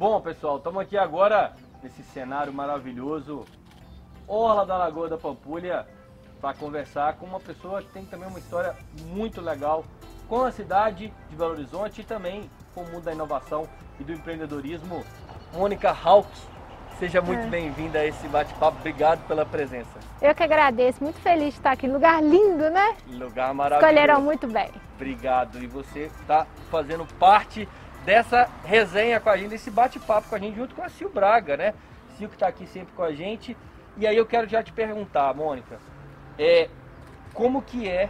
Bom, pessoal, estamos aqui agora nesse cenário maravilhoso, Orla da Lagoa da Pampulha, para conversar com uma pessoa que tem também uma história muito legal com a cidade de Belo Horizonte e também com o mundo da inovação e do empreendedorismo. Mônica Hawk, seja muito é. bem-vinda a esse bate-papo. Obrigado pela presença. Eu que agradeço, muito feliz de estar aqui. Lugar lindo, né? Lugar maravilhoso. Escolheram muito bem. Obrigado. E você está fazendo parte dessa resenha com a gente, desse bate-papo com a gente, junto com a Sil Braga, né? Sil que está aqui sempre com a gente. E aí eu quero já te perguntar, Mônica, é, como que é,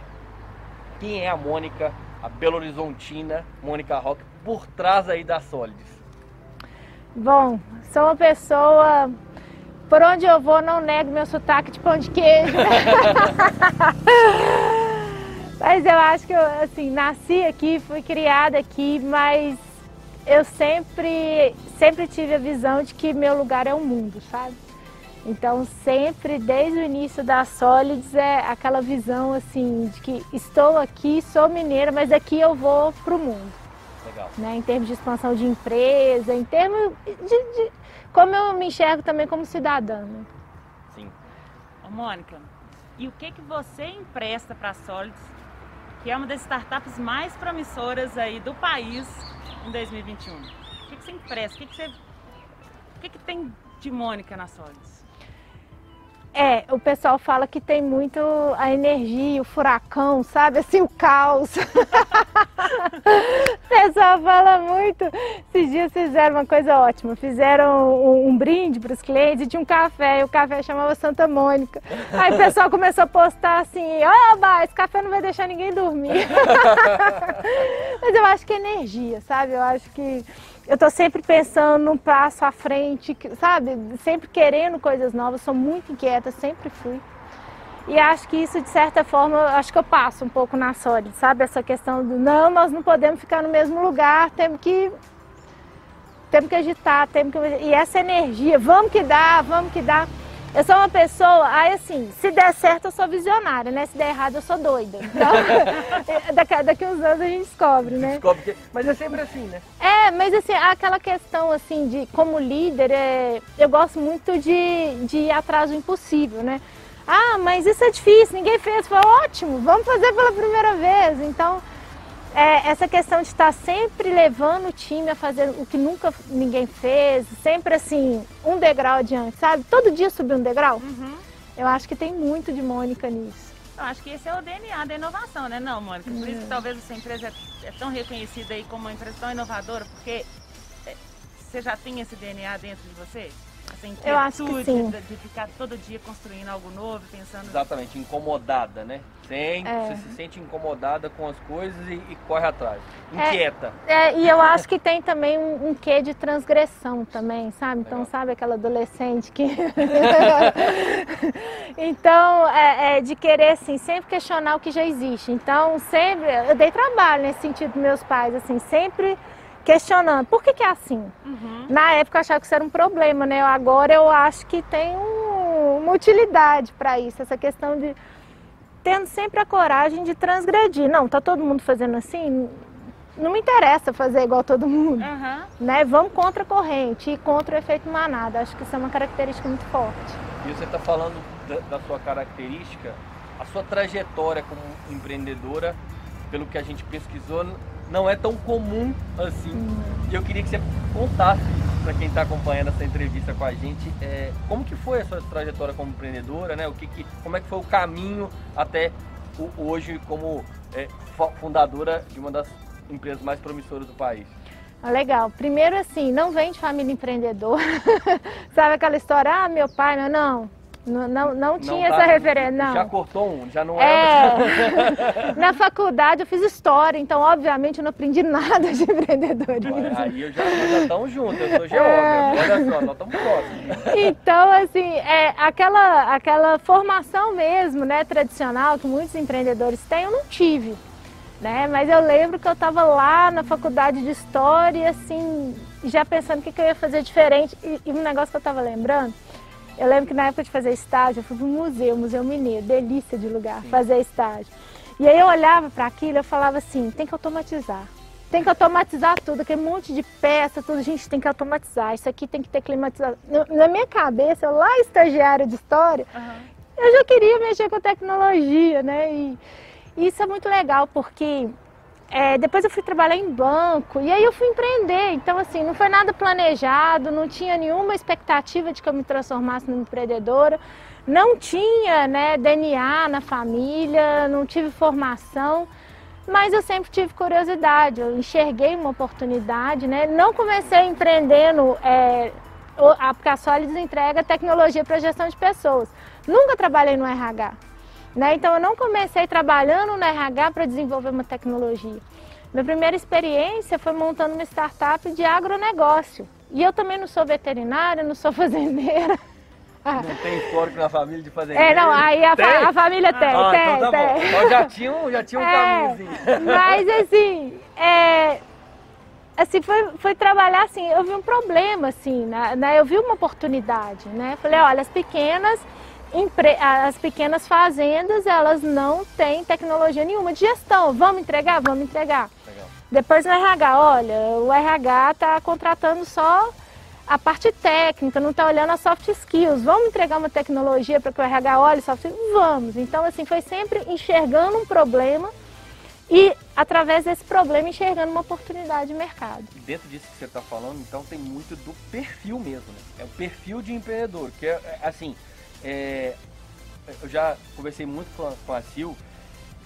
quem é a Mônica, a Belo Horizontina, Mônica Rock, por trás aí da Solides? Bom, sou uma pessoa. Por onde eu vou, não nego meu sotaque de pão de queijo. mas eu acho que eu, assim, nasci aqui, fui criada aqui, mas eu sempre, sempre tive a visão de que meu lugar é o mundo, sabe? Então sempre, desde o início da Solids, é aquela visão assim de que estou aqui, sou mineira, mas daqui eu vou para o mundo. Legal. Né? Em termos de expansão de empresa, em termos de, de como eu me enxergo também como cidadã. Né? Sim. Ô, Mônica, e o que que você empresta para a Solids, que é uma das startups mais promissoras aí do país em 2021? O que, que você empresta? O que, que você, o que, que tem de Mônica na Solids? É, o pessoal fala que tem muito a energia, o furacão, sabe? Assim, o caos. o pessoal fala muito. Esses dias fizeram uma coisa ótima. Fizeram um, um brinde para os clientes e tinha um café. E o café chamava Santa Mônica. Aí o pessoal começou a postar assim: Oba, esse café não vai deixar ninguém dormir. Mas eu acho que é energia, sabe? Eu acho que eu tô sempre pensando num passo à frente, sabe? Sempre querendo coisas novas, sou muito inquieta, sempre fui. E acho que isso, de certa forma, acho que eu passo um pouco na Sólida, sabe? Essa questão do não, nós não podemos ficar no mesmo lugar, temos que temos que agitar, temos que e essa energia, vamos que dá, vamos que dá. Eu sou uma pessoa, aí assim, se der certo eu sou visionária, né? Se der errado eu sou doida. Então, daqui, daqui uns anos a gente descobre, né? Descobre que... Mas é sempre assim, né? É, mas assim, aquela questão assim de como líder, é... eu gosto muito de, de ir atrás do impossível, né? Ah, mas isso é difícil, ninguém fez. Foi ótimo, vamos fazer pela primeira vez. Então, é, essa questão de estar sempre levando o time a fazer o que nunca ninguém fez, sempre assim, um degrau adiante, sabe? Todo dia subir um degrau. Uhum. Eu acho que tem muito de Mônica nisso. Eu acho que esse é o DNA da inovação, né, não, Mônica? Por isso que talvez essa empresa é, é tão reconhecida aí como uma empresa tão inovadora, porque é, você já tem esse DNA dentro de você? Essa eu acho que sim. De, de, ficar todo dia construindo algo novo, pensando... Exatamente, incomodada, né? Tem, é. você se sente incomodada com as coisas e, e corre atrás. É, Inquieta. É, é, e eu acho que tem também um, um quê de transgressão também, sabe? Então, Legal. sabe aquela adolescente que... então, é, é, de querer, assim, sempre questionar o que já existe. Então, sempre... Eu dei trabalho nesse sentido dos meus pais, assim, sempre questionando por que, que é assim. Uhum. Na época eu achava que isso era um problema, né? Agora eu acho que tem um, uma utilidade para isso, essa questão de tendo sempre a coragem de transgredir. Não, tá todo mundo fazendo assim, não me interessa fazer igual todo mundo, uhum. né? Vamos contra a corrente e contra o efeito manada. Acho que isso é uma característica muito forte. E você está falando da, da sua característica, a sua trajetória como empreendedora, pelo que a gente pesquisou, não é tão comum assim. E eu queria que você contasse para quem está acompanhando essa entrevista com a gente, é, como que foi a sua trajetória como empreendedora, né? O que, que como é que foi o caminho até o, hoje como é, fundadora de uma das empresas mais promissoras do país? Ah, legal. Primeiro assim, não vem de família empreendedora. Sabe aquela história, ah, meu pai, não, não não, não, não tinha não essa tá, referência, não. Já cortou um, já não é. é Na faculdade eu fiz história, então obviamente eu não aprendi nada de empreendedorismo. Aí eu já, já estamos juntos, eu sou geógrafo, é... olha só, nós estamos próximos. Então, assim, é, aquela, aquela formação mesmo, né, tradicional, que muitos empreendedores têm, eu não tive. Né? Mas eu lembro que eu estava lá na faculdade de História, assim, já pensando o que, que eu ia fazer diferente. E, e um negócio que eu estava lembrando, eu lembro que na época de fazer estágio, eu fui para o museu, Museu Mineiro, delícia de lugar, Sim. fazer estágio. E aí eu olhava para aquilo e falava assim, tem que automatizar. tem que automatizar tudo, aquele monte de peça, tudo gente tem que automatizar. Isso aqui tem que ter climatização. Na minha cabeça, eu lá estagiária de história, uhum. eu já queria mexer com tecnologia, né? E isso é muito legal porque é, depois eu fui trabalhar em banco e aí eu fui empreender. Então, assim, não foi nada planejado, não tinha nenhuma expectativa de que eu me transformasse numa empreendedora. Não tinha né, DNA na família, não tive formação, mas eu sempre tive curiosidade. Eu enxerguei uma oportunidade, né? Não comecei empreendendo, é, a Solids entrega tecnologia para gestão de pessoas. Nunca trabalhei no RH. Né? Então eu não comecei trabalhando no RH para desenvolver uma tecnologia. Minha primeira experiência foi montando uma startup de agronegócio. E eu também não sou veterinária, não sou fazendeira. Não tem histórico na família de fazendeiro? É, não, aí a, fa a família tem, ah, tem, então tá tem. Bom. Então já tinha um, já tinha um é, caminhozinho. Mas assim, é, assim foi, foi trabalhar assim, eu vi um problema assim, né, né eu vi uma oportunidade, né? Falei, olha, as pequenas as pequenas fazendas, elas não têm tecnologia nenhuma de gestão. Vamos entregar? Vamos entregar. Legal. Depois o RH, olha, o RH está contratando só a parte técnica, não está olhando as soft skills. Vamos entregar uma tecnologia para que o RH olhe soft skills? Vamos. Então, assim, foi sempre enxergando um problema e, através desse problema, enxergando uma oportunidade de mercado. Dentro disso que você está falando, então, tem muito do perfil mesmo, né? É o perfil de empreendedor, que é, é assim, é, eu já conversei muito com a, com a Sil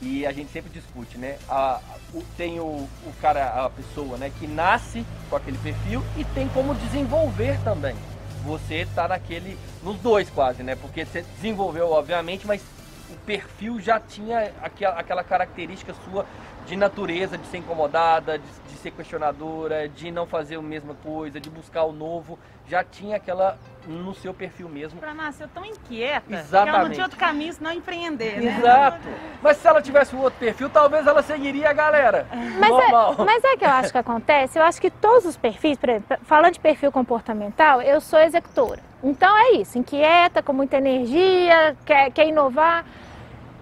e a gente sempre discute, né? A, o, tem o, o cara, a pessoa, né, que nasce com aquele perfil e tem como desenvolver também. Você tá naquele, nos dois quase, né? Porque você desenvolveu, obviamente, mas o perfil já tinha aquela, aquela característica sua de natureza, de ser incomodada, de, de, ser questionadora, de não fazer a mesma coisa, de buscar o novo, já tinha aquela no seu perfil mesmo. Ela nasceu tão inquieta Exatamente. que ela não tinha outro caminho senão empreender, né? Exato. Mas se ela tivesse um outro perfil, talvez ela seguiria a galera. Mas Normal. É, mas é que eu acho que acontece, eu acho que todos os perfis, falando de perfil comportamental, eu sou executora. Então é isso, inquieta, com muita energia, quer, quer inovar.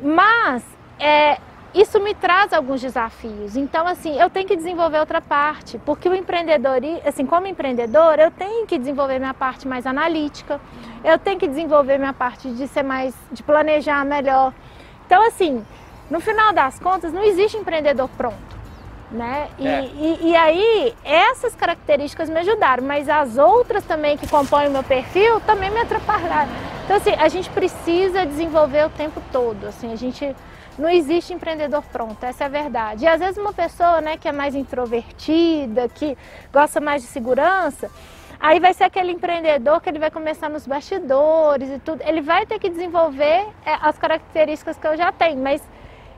Mas é, isso me traz alguns desafios. Então, assim, eu tenho que desenvolver outra parte, porque o empreendedor, assim, como empreendedor, eu tenho que desenvolver minha parte mais analítica, eu tenho que desenvolver minha parte de ser mais, de planejar melhor. Então, assim, no final das contas, não existe empreendedor pronto. Né? E, é. e, e, aí, essas características me ajudaram, mas as outras também que compõem o meu perfil também me atrapalharam. Então, assim, a gente precisa desenvolver o tempo todo. Assim, a gente não existe empreendedor pronto, essa é a verdade. E às vezes uma pessoa né, que é mais introvertida, que gosta mais de segurança, aí vai ser aquele empreendedor que ele vai começar nos bastidores e tudo. Ele vai ter que desenvolver é, as características que eu já tenho, mas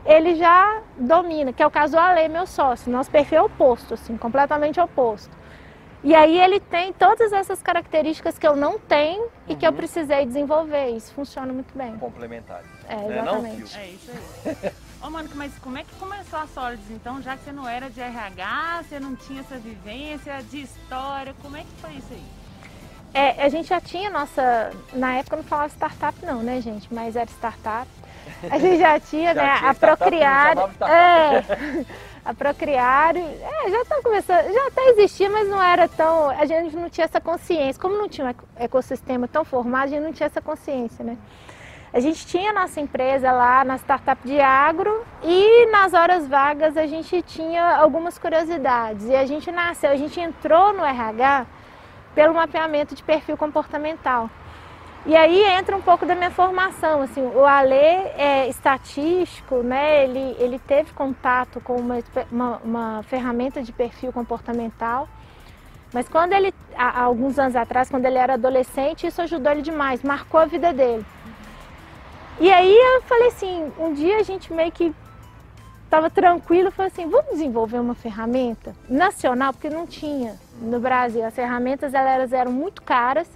ele já domina, que é o caso do Ale, meu sócio. Nosso perfil é oposto, assim, completamente oposto. E aí ele tem todas essas características que eu não tenho e uhum. que eu uhum. precisei desenvolver. Isso funciona muito bem. Complementares. É, exatamente. Não, é isso aí. Ô, Mônica, mas como é que começou a Solids, então? Já que você não era de RH, você não tinha essa vivência de história, como é que foi isso aí? É, a gente já tinha nossa... Na época não falava startup não, né, gente? Mas era startup. A gente já tinha, já né, tinha a Procriar. É, a Procriar. É, já tá começando, já até existia, mas não era tão. A gente não tinha essa consciência. Como não tinha um ecossistema tão formado, a gente não tinha essa consciência, né? A gente tinha nossa empresa lá na startup de agro e nas horas vagas a gente tinha algumas curiosidades. E a gente nasceu, a gente entrou no RH pelo mapeamento de perfil comportamental. E aí entra um pouco da minha formação, assim, o Ale é estatístico, né? Ele, ele teve contato com uma, uma, uma ferramenta de perfil comportamental, mas quando ele, há alguns anos atrás, quando ele era adolescente, isso ajudou ele demais, marcou a vida dele. E aí eu falei assim, um dia a gente meio que estava tranquilo, falei assim, vamos desenvolver uma ferramenta nacional, porque não tinha no Brasil. As ferramentas elas eram muito caras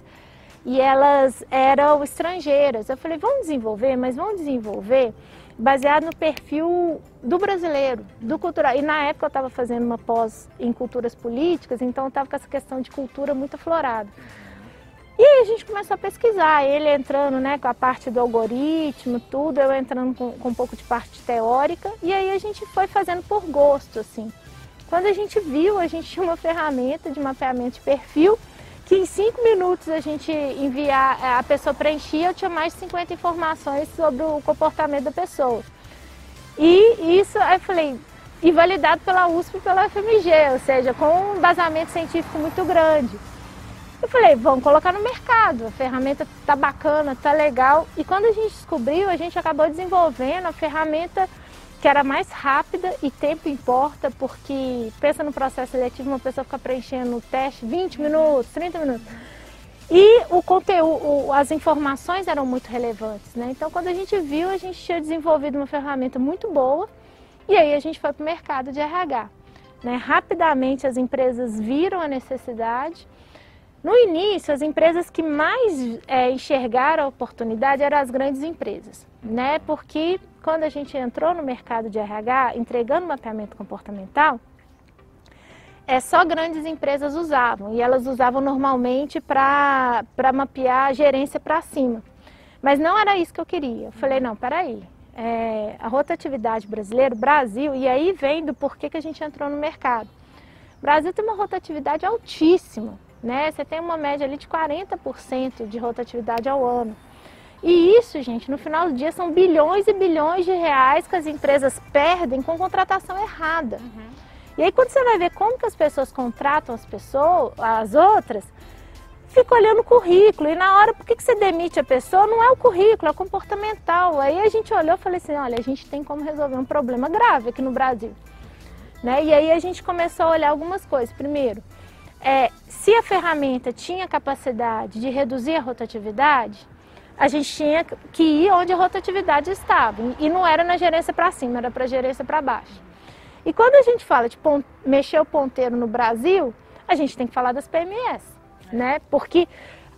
e elas eram estrangeiras. Eu falei, vamos desenvolver, mas vamos desenvolver baseado no perfil do brasileiro, do cultural. E na época eu estava fazendo uma pós em culturas políticas, então eu estava com essa questão de cultura muito aflorada. E aí a gente começou a pesquisar, ele entrando né, com a parte do algoritmo, tudo, eu entrando com, com um pouco de parte teórica, e aí a gente foi fazendo por gosto, assim. Quando a gente viu, a gente tinha uma ferramenta de mapeamento de perfil que em cinco minutos a gente enviar, a pessoa preenchia, eu tinha mais de 50 informações sobre o comportamento da pessoa. E isso, eu falei, e validado pela USP e pela FMG, ou seja, com um embasamento científico muito grande. Eu falei, vamos colocar no mercado, a ferramenta tá bacana, tá legal. E quando a gente descobriu, a gente acabou desenvolvendo a ferramenta que era mais rápida e tempo importa, porque pensa no processo seletivo, uma pessoa fica preenchendo o teste 20 minutos, 30 minutos. E o conteúdo, as informações eram muito relevantes, né? Então quando a gente viu, a gente tinha desenvolvido uma ferramenta muito boa e aí a gente foi para o mercado de RH. Né? Rapidamente as empresas viram a necessidade. No início, as empresas que mais é, enxergaram a oportunidade eram as grandes empresas, né? Porque quando a gente entrou no mercado de RH, entregando mapeamento comportamental, é, só grandes empresas usavam e elas usavam normalmente para mapear a gerência para cima. Mas não era isso que eu queria. Eu falei, não, peraí, é, a rotatividade brasileira, Brasil, e aí vem do porquê que a gente entrou no mercado. O Brasil tem uma rotatividade altíssima, né? Você tem uma média ali de 40% de rotatividade ao ano. E isso, gente, no final do dia são bilhões e bilhões de reais que as empresas perdem com contratação errada. Uhum. E aí quando você vai ver como que as pessoas contratam as pessoas, as outras, fica olhando o currículo. E na hora, por que, que você demite a pessoa? Não é o currículo, é o comportamental. Aí a gente olhou e falei assim, olha, a gente tem como resolver um problema grave aqui no Brasil. Né? E aí a gente começou a olhar algumas coisas. Primeiro, é, se a ferramenta tinha capacidade de reduzir a rotatividade, a gente tinha que ir onde a rotatividade estava. E não era na gerência para cima, era para a gerência para baixo. E quando a gente fala de mexer o ponteiro no Brasil, a gente tem que falar das PMS né? Porque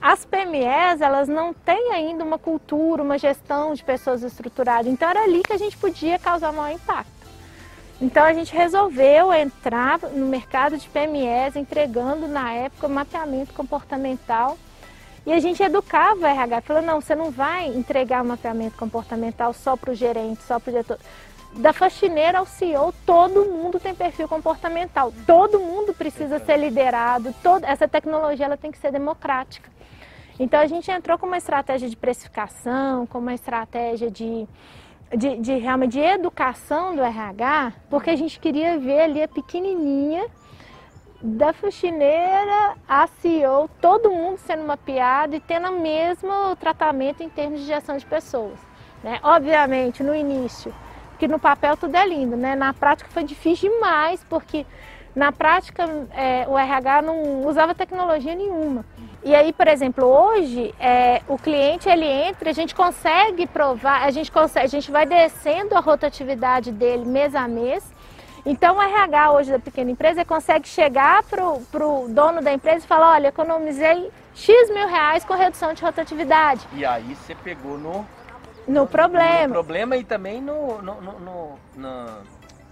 as PMEs, elas não têm ainda uma cultura, uma gestão de pessoas estruturadas. Então era ali que a gente podia causar maior impacto. Então a gente resolveu entrar no mercado de PMEs, entregando na época mapeamento comportamental. E a gente educava o RH, falou, não, você não vai entregar mapeamento comportamental só para o gerente, só para o diretor da faxineira ao CEO, todo mundo tem perfil comportamental, todo mundo precisa ser liderado, todo, essa tecnologia ela tem que ser democrática. Então a gente entrou com uma estratégia de precificação, com uma estratégia de, de, de realmente de educação do RH, porque a gente queria ver ali a pequenininha da faxineira a CEO, todo mundo sendo mapeado e tendo o mesmo tratamento em termos de gestão de pessoas. Né? Obviamente, no início, que no papel tudo é lindo, né? Na prática foi difícil demais, porque na prática é, o RH não usava tecnologia nenhuma. E aí, por exemplo, hoje é, o cliente ele entra, a gente consegue provar, a gente consegue, a gente vai descendo a rotatividade dele mês a mês. Então o RH hoje da pequena empresa consegue chegar para o dono da empresa e falar, olha, economizei X mil reais com redução de rotatividade. E aí você pegou no no problema. No problema e também no, no, no, no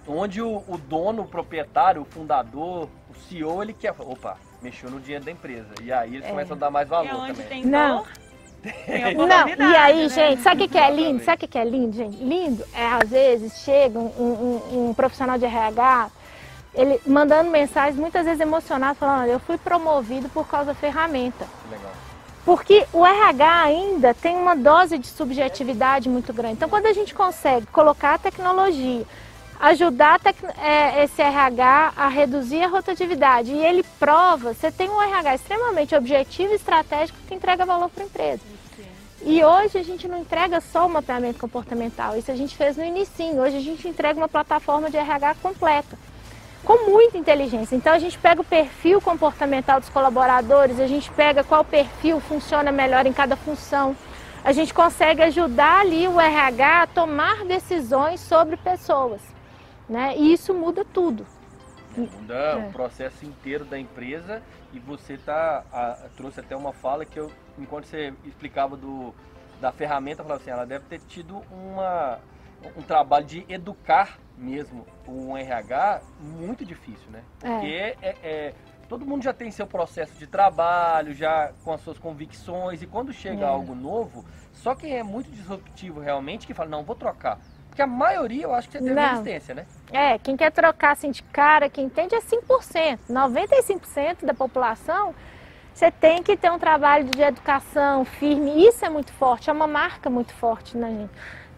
onde o, o, dono, o proprietário, o fundador, o CEO, ele quer. Opa, mexeu no dinheiro da empresa. E aí eles é. começam a dar mais valor é também. Tem não. não, e aí, né? gente, sabe o que, é lindo? Sabe o que é lindo, gente? Lindo é, às vezes, chega um, um, um profissional de RH, ele mandando mensagens, muitas vezes emocionado, falando, eu fui promovido por causa da ferramenta. Legal. Porque o RH ainda tem uma dose de subjetividade muito grande. Então, quando a gente consegue colocar a tecnologia, ajudar é, esse RH a reduzir a rotatividade e ele prova, você tem um RH extremamente objetivo e estratégico que entrega valor para a empresa. E hoje a gente não entrega só o mapeamento comportamental, isso a gente fez no início. Hoje a gente entrega uma plataforma de RH completa com muita inteligência. Então a gente pega o perfil comportamental dos colaboradores, a gente pega qual perfil funciona melhor em cada função. A gente consegue ajudar ali o RH a tomar decisões sobre pessoas. Né? E isso muda tudo. Muda é. o processo inteiro da empresa e você tá, a, trouxe até uma fala que eu, enquanto você explicava do, da ferramenta, falava assim, ela deve ter tido uma, um trabalho de educar mesmo um RH muito difícil, né? É. Porque é. É, é, todo mundo já tem seu processo de trabalho, já com as suas convicções, e quando chega é. algo novo, só quem é muito disruptivo realmente que fala, não, vou trocar. Porque a maioria eu acho que você teve Não. resistência, né? É, quem quer trocar assim de cara, quem entende é 5%. 95% da população, você tem que ter um trabalho de educação firme. Isso é muito forte, é uma marca muito forte na gente.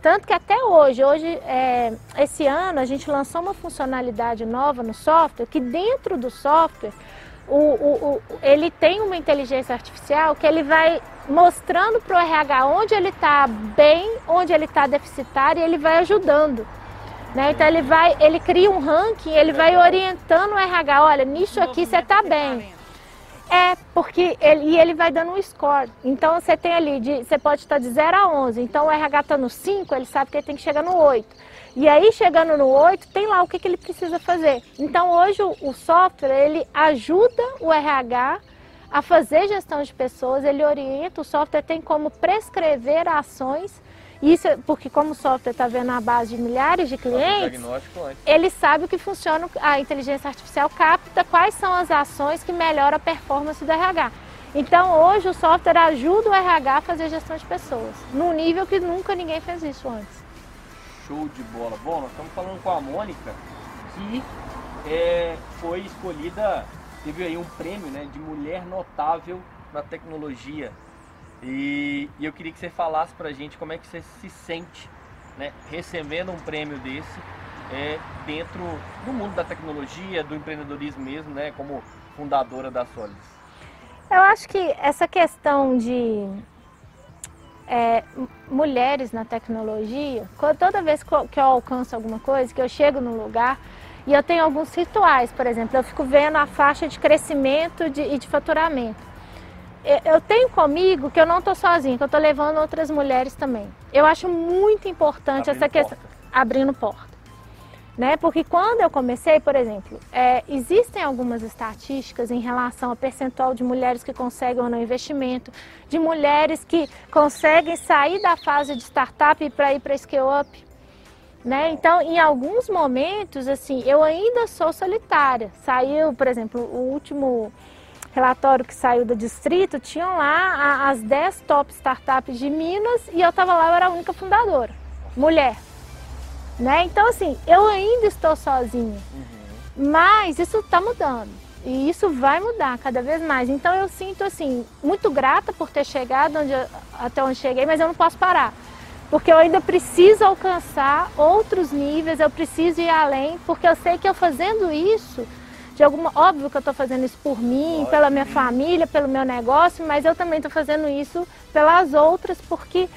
Tanto que até hoje, hoje, é, esse ano, a gente lançou uma funcionalidade nova no software, que dentro do software, o, o- o- ele tem uma inteligência artificial que ele vai mostrando para o RH onde ele está bem, onde ele está deficitário e ele vai ajudando. Né? Então ele vai, ele cria um ranking, ele vai orientando o RH, olha, nisso aqui você está bem. É, porque ele, e ele vai dando um score. Então você tem ali, de, você pode estar de 0 a 11. Então o RH está no 5, ele sabe que ele tem que chegar no 8. E aí chegando no 8, tem lá o que, que ele precisa fazer. Então hoje o, software, ele ajuda o RH a fazer gestão de pessoas, ele orienta, o software tem como prescrever ações. Isso é porque como o software está vendo a base de milhares de clientes, ele sabe o que funciona, a inteligência artificial capta quais são as ações que melhoram a performance do RH. Então, hoje o software ajuda o RH a fazer gestão de pessoas, num nível que nunca ninguém fez isso antes. Show de bola. Bom, nós estamos falando com a Mônica, que é, foi escolhida, teve aí um prêmio né, de mulher notável na tecnologia. E, e eu queria que você falasse pra gente como é que você se sente né, recebendo um prêmio desse é, dentro do mundo da tecnologia, do empreendedorismo mesmo, né, como fundadora da Solids. Eu acho que essa questão de é, mulheres na tecnologia, toda vez que eu, alcanço alguma coisa, que eu chego num lugar e eu tenho alguns rituais, por exemplo, eu fico vendo a faixa de crescimento de- e de faturamento. Eu tenho comigo que eu não estou sozinha, que eu estou levando outras mulheres também. Eu acho muito importante essa Abrindo questão abrindo porta. Né? Porque quando eu comecei, por exemplo, é, existem algumas estatísticas em relação ao percentual de mulheres que conseguem ou não investimento, de mulheres que conseguem sair da fase de startup para ir para scale-up. Né? Então, em alguns momentos, assim, eu ainda sou solitária. Saiu, por exemplo, o último relatório que saiu do distrito, tinham lá as 10 top startups de Minas e eu estava lá, eu era a única fundadora, mulher. Né? Então, assim, eu ainda estou sozinha. Mas isso está mudando. E isso vai mudar cada vez mais. Então eu sinto assim, muito grata por ter chegado onde eu- até onde cheguei, mas eu não posso parar. Porque eu ainda preciso alcançar outros níveis, eu preciso ir além, porque eu sei que eu fazendo isso, de alguma. Óbvio que eu estou fazendo isso por mim, pela minha família, pelo meu negócio, mas eu também estou fazendo isso pelas outras, porque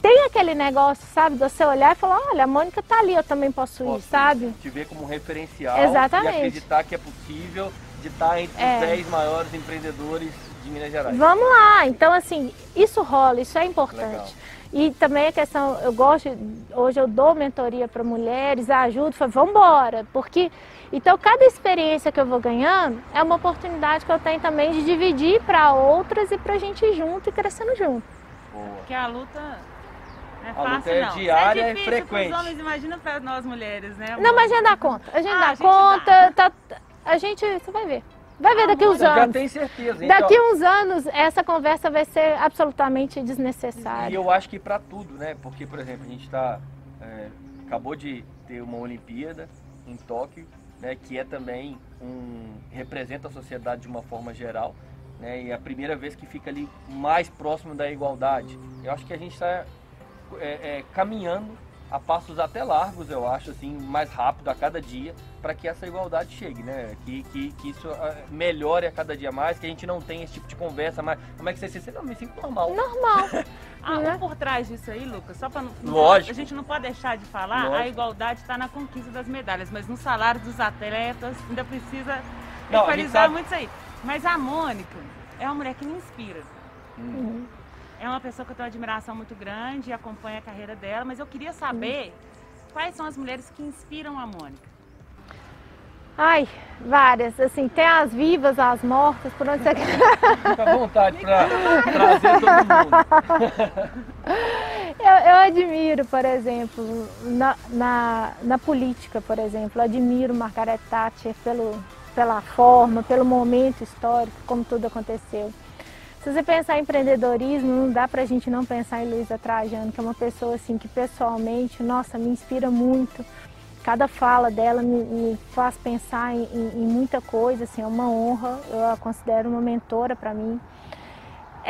tem aquele negócio, sabe, de você olhar e falar, olha, a Mônica tá ali, eu também posso, ir, Posso sabe? Te ver como um referencial Exatamente. e acreditar que é possível de estar entre É. os 10 maiores empreendedores de Minas Gerais. Vamos lá, então assim, isso rola, isso é importante. Legal. E também a questão, eu gosto, hoje eu dou mentoria para mulheres, ajudo, falo, vamos embora, porque então cada experiência que eu vou ganhando é uma oportunidade que eu tenho também de dividir para outras e para a gente ir junto e crescendo junto. Boa. Porque a luta não é A fácil, luta é não. diária é e difícil frequente. Pros homens, imagina para nós mulheres, né? Não, mas a gente dá conta, a gente Ah, dá a gente conta, tá- a gente, você vai ver, vai ver Ah, daqui uns Eu já anos. tenho certeza. hein? Daqui uns anos essa conversa vai ser absolutamente E desnecessária. eu acho que para tudo, né? Porque, por exemplo, a gente está acabou de ter uma Olimpíada em Tóquio, né? Que é também um representa a sociedade de uma forma geral, né? E é a primeira vez que fica ali mais próximo da igualdade. Eu acho que a gente está caminhando a passos até largos, eu acho, assim, mais rápido a cada dia, para que essa igualdade chegue, né? Que, que, que isso ah, melhore a cada dia mais, que a gente não tenha esse tipo de conversa, mas como é que você se sente? Não, me sinto normal. Normal. Ah, né? um por trás disso aí, Lucas, só para não. Lógico. A gente não pode deixar de falar, Lógico. a igualdade está na conquista das medalhas, mas no salário dos atletas ainda precisa Não, equalizar sabe- muito isso aí. Mas a Mônica é uma mulher que me inspira. Hum. É uma pessoa que eu tenho uma admiração muito grande e acompanho a carreira dela, mas eu queria saber quais são as mulheres que inspiram a Mônica. Ai, várias. Assim, tem as vivas, as mortas, por onde você quer. Fica à vontade para trazer todo mundo. Eu, eu admiro, por exemplo, na, na, na política, por exemplo, eu admiro Margaret Thatcher pelo, pela forma, pelo momento histórico, como tudo aconteceu. Se você pensar em empreendedorismo, não dá pra gente não pensar em Luísa Trajano, que é uma pessoa assim que pessoalmente, nossa, me inspira muito. Cada fala dela me, me faz pensar em, em, muita coisa, assim, é uma honra, eu a considero uma mentora para mim.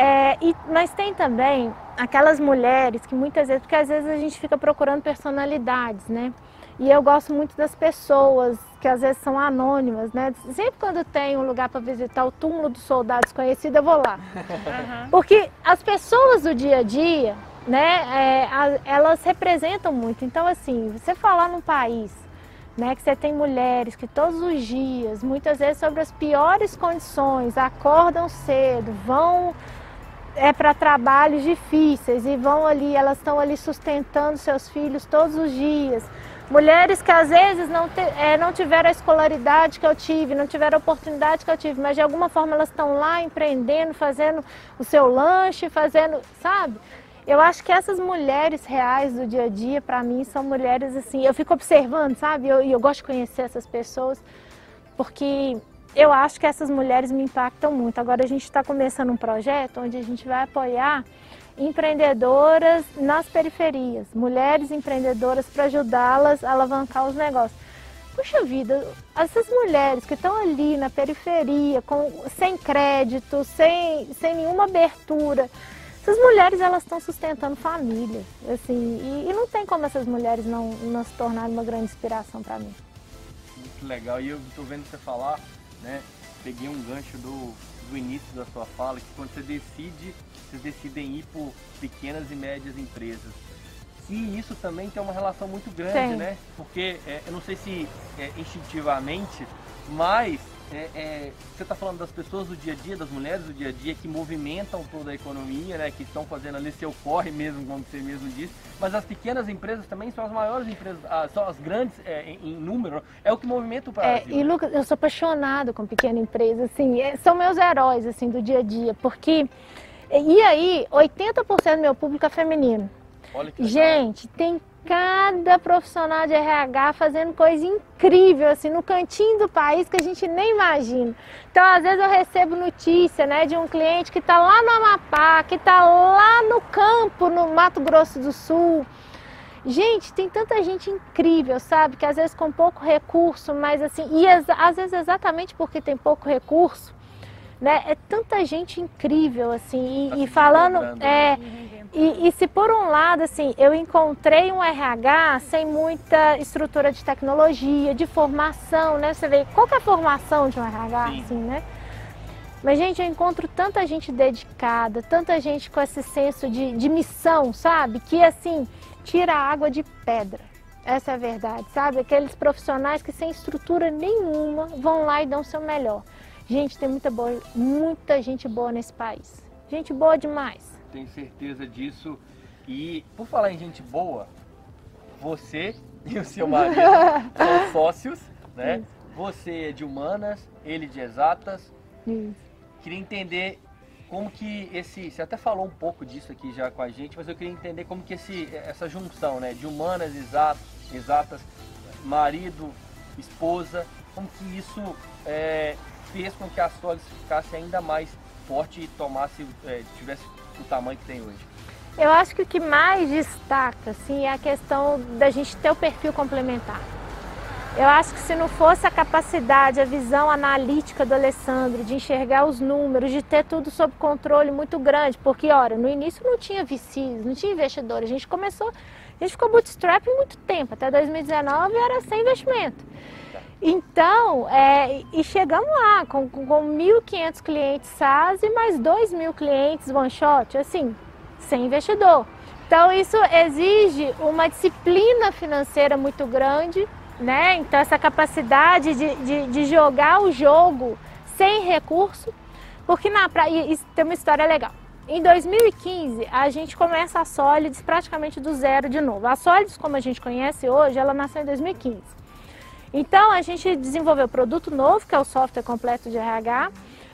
É, e, mas tem também aquelas mulheres que muitas vezes, porque às vezes a gente fica procurando personalidades, né? E eu gosto muito das pessoas que às vezes são anônimas, né? Sempre quando tem um lugar para visitar o túmulo do soldado desconhecido, eu vou lá. Uhum. Porque as pessoas do dia a dia, né, é, elas representam muito. Então, assim, você falar num país né, que você tem mulheres que todos os dias, muitas vezes sobre as piores condições, acordam cedo, vão é para trabalhos difíceis e vão ali, elas estão ali sustentando seus filhos todos os dias. Mulheres que às vezes não, te, é, não tiveram a escolaridade que eu tive, não tiveram a oportunidade que eu tive, mas de alguma forma elas estão lá empreendendo, fazendo o seu lanche, fazendo, sabe? Eu acho que essas mulheres reais do dia a dia, para mim, são mulheres assim. Eu fico observando, sabe? E eu, eu gosto de conhecer essas pessoas, porque eu acho que essas mulheres me impactam muito. Agora a gente está começando um projeto onde a gente vai apoiar empreendedoras nas periferias, mulheres empreendedoras para ajudá-las a alavancar os negócios. Puxa vida, essas mulheres que estão ali na periferia, com, sem crédito, sem, sem nenhuma abertura, essas mulheres elas estão sustentando famílias, assim, e, e, não tem como essas mulheres não, não se tornarem uma grande inspiração para mim. Muito legal, e eu estou vendo você falar né? Peguei um gancho do, do início da sua fala, que quando você decide, vocês decidem ir por pequenas e médias empresas. E isso também tem uma relação muito grande, Sim. né? Porque é, eu não sei se é, instintivamente, mas é, é, você está falando das pessoas do dia a dia, das mulheres do dia a dia que movimentam toda a economia, né, que estão fazendo ali seu corre mesmo, como você mesmo disse, mas as pequenas empresas também são as maiores empresas, ah, são as grandes é, em, número, é o que movimenta o é, Brasil. e Lucas, eu sou apaixonado com pequena empresa, assim, é, são meus heróis assim do dia a dia, porque e aí 80% do meu público é feminino. Gente, tem cada profissional de RH fazendo coisa incrível, assim, no cantinho do país que a gente nem imagina. Então, às vezes eu recebo notícia, né, de um cliente que está lá no Amapá, que está lá no campo, no Mato Grosso do Sul. Gente, tem tanta gente incrível, sabe? Que às vezes com pouco recurso, mas assim, e às vezes exatamente porque tem pouco recurso, né? É tanta gente incrível, assim, e, tá e falando. É, né? E, e, se por um lado, assim, eu encontrei um RH sem muita estrutura de tecnologia, de formação, né? Você vê, qual que é a formação de um RH, Sim. assim, né? Mas, gente, eu encontro tanta gente dedicada, tanta gente com esse senso de, de missão, sabe? Que, assim, tira a água de pedra. Essa é a verdade, sabe? Aqueles profissionais que sem estrutura nenhuma vão lá e dão o seu melhor. Gente, tem muita, boa, muita gente boa nesse país. Gente boa demais tenho certeza disso. E por falar em gente boa, você e o seu marido são sócios, né? Isso. Você é de humanas, ele de exatas. Isso. Queria entender como que esse, você até falou um pouco disso aqui já com a gente, mas eu queria entender como que esse, essa junção, né, de humanas exatas, exatas, marido, esposa, como que isso é, fez com que a Solis ficasse ainda mais forte e tomasse, é, tivesse o tamanho que tem hoje? Eu acho que o que mais destaca assim, é a questão da gente ter o perfil complementar. Eu acho que se não fosse a capacidade, a visão analítica do Alessandro, de enxergar os números, de ter tudo sob controle muito grande, porque, olha, no início não tinha VCs, não tinha investidores, a gente começou, a gente ficou bootstrap muito tempo, até 2019 era sem investimento. Então, é, e chegamos lá com, com 1.500 clientes SaaS e mais 2.000 clientes one shot, assim, sem investidor. Então, isso exige uma disciplina financeira muito grande, né? Então, essa capacidade de, de, de jogar o jogo sem recurso, porque na praia, isso tem uma história legal. Em 2015, a gente começa a Solids praticamente do zero de novo. A Solids, como a gente conhece hoje, ela nasceu em 2015. Então a gente desenvolveu produto novo, que é o software completo de RH.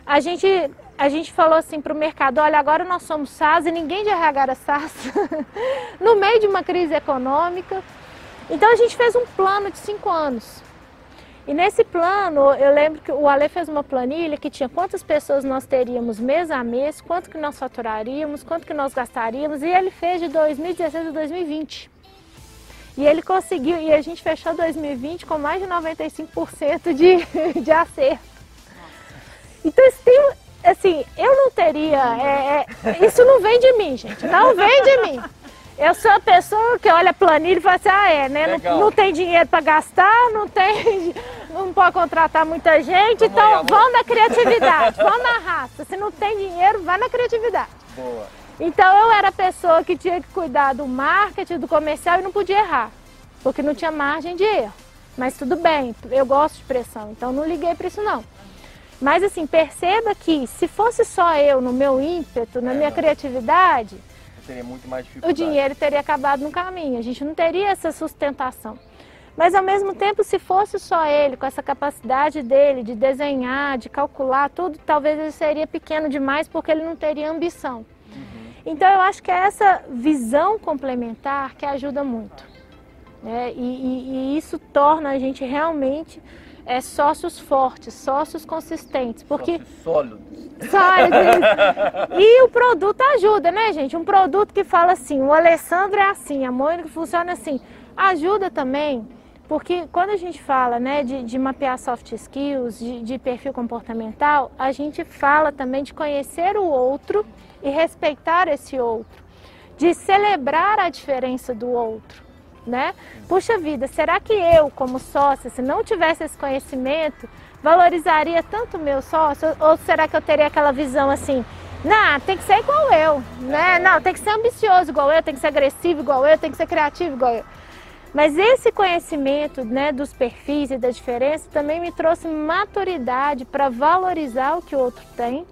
A gente, a gente falou assim para o mercado, olha, agora nós somos SaaS e ninguém de RH era SaaS, no meio de uma crise econômica. Então a gente fez um plano de cinco anos. E nesse plano, eu lembro que o Ale fez uma planilha que tinha quantas pessoas nós teríamos mês a mês, quanto que nós faturaríamos, quanto que nós gastaríamos, e ele fez de 2016 a 2020. E ele conseguiu, e a gente fechou 2020 com mais de 95% de, de acerto. Então, isso tem, assim, eu não teria, é, é, isso não vem de mim, gente, não vem de mim. Eu sou a pessoa que olha a planilha e fala assim, ah é, né? Não, não, tem dinheiro para gastar, não tem. não pode contratar muita gente, vamos então aí, vão na criatividade, vão na raça. Se não tem dinheiro, vai na criatividade. Boa. Então eu era a pessoa que tinha que cuidar do marketing, do comercial e não podia errar, porque não tinha margem de erro. Mas tudo bem, eu gosto de pressão, então não liguei para isso não. Mas assim, perceba que se fosse só eu no meu ímpeto, na é, minha criatividade, teria muito mais dificuldade. O dinheiro teria acabado no caminho, a gente não teria essa sustentação. Mas ao mesmo tempo, se fosse só ele, com essa capacidade dele de desenhar, de calcular tudo, talvez ele seria pequeno demais porque ele não teria ambição. Então eu acho que é essa visão complementar que ajuda muito. Né? E, e, e isso torna a gente realmente é, sócios fortes, sócios consistentes. Porque... Sócios sólidos. Sólidos. e o produto ajuda, né, gente? Um produto que fala assim, o Alessandro é assim, a Mônica funciona assim. Ajuda também, porque quando a gente fala né, de, de mapear soft skills, de, de perfil comportamental, a gente fala também de conhecer o outro e respeitar esse outro, de celebrar a diferença do outro né? Puxa vida, será que eu, como sócia, se não tivesse esse conhecimento, valorizaria tanto o meu sócio? Ou será que eu teria aquela visão assim, não, tem que ser igual eu, né? Não, tem que ser ambicioso igual eu, tem que ser agressivo igual eu, tem que ser criativo igual eu. Mas esse conhecimento né, dos perfis e da diferença também me trouxe maturidade para valorizar o que o outro tem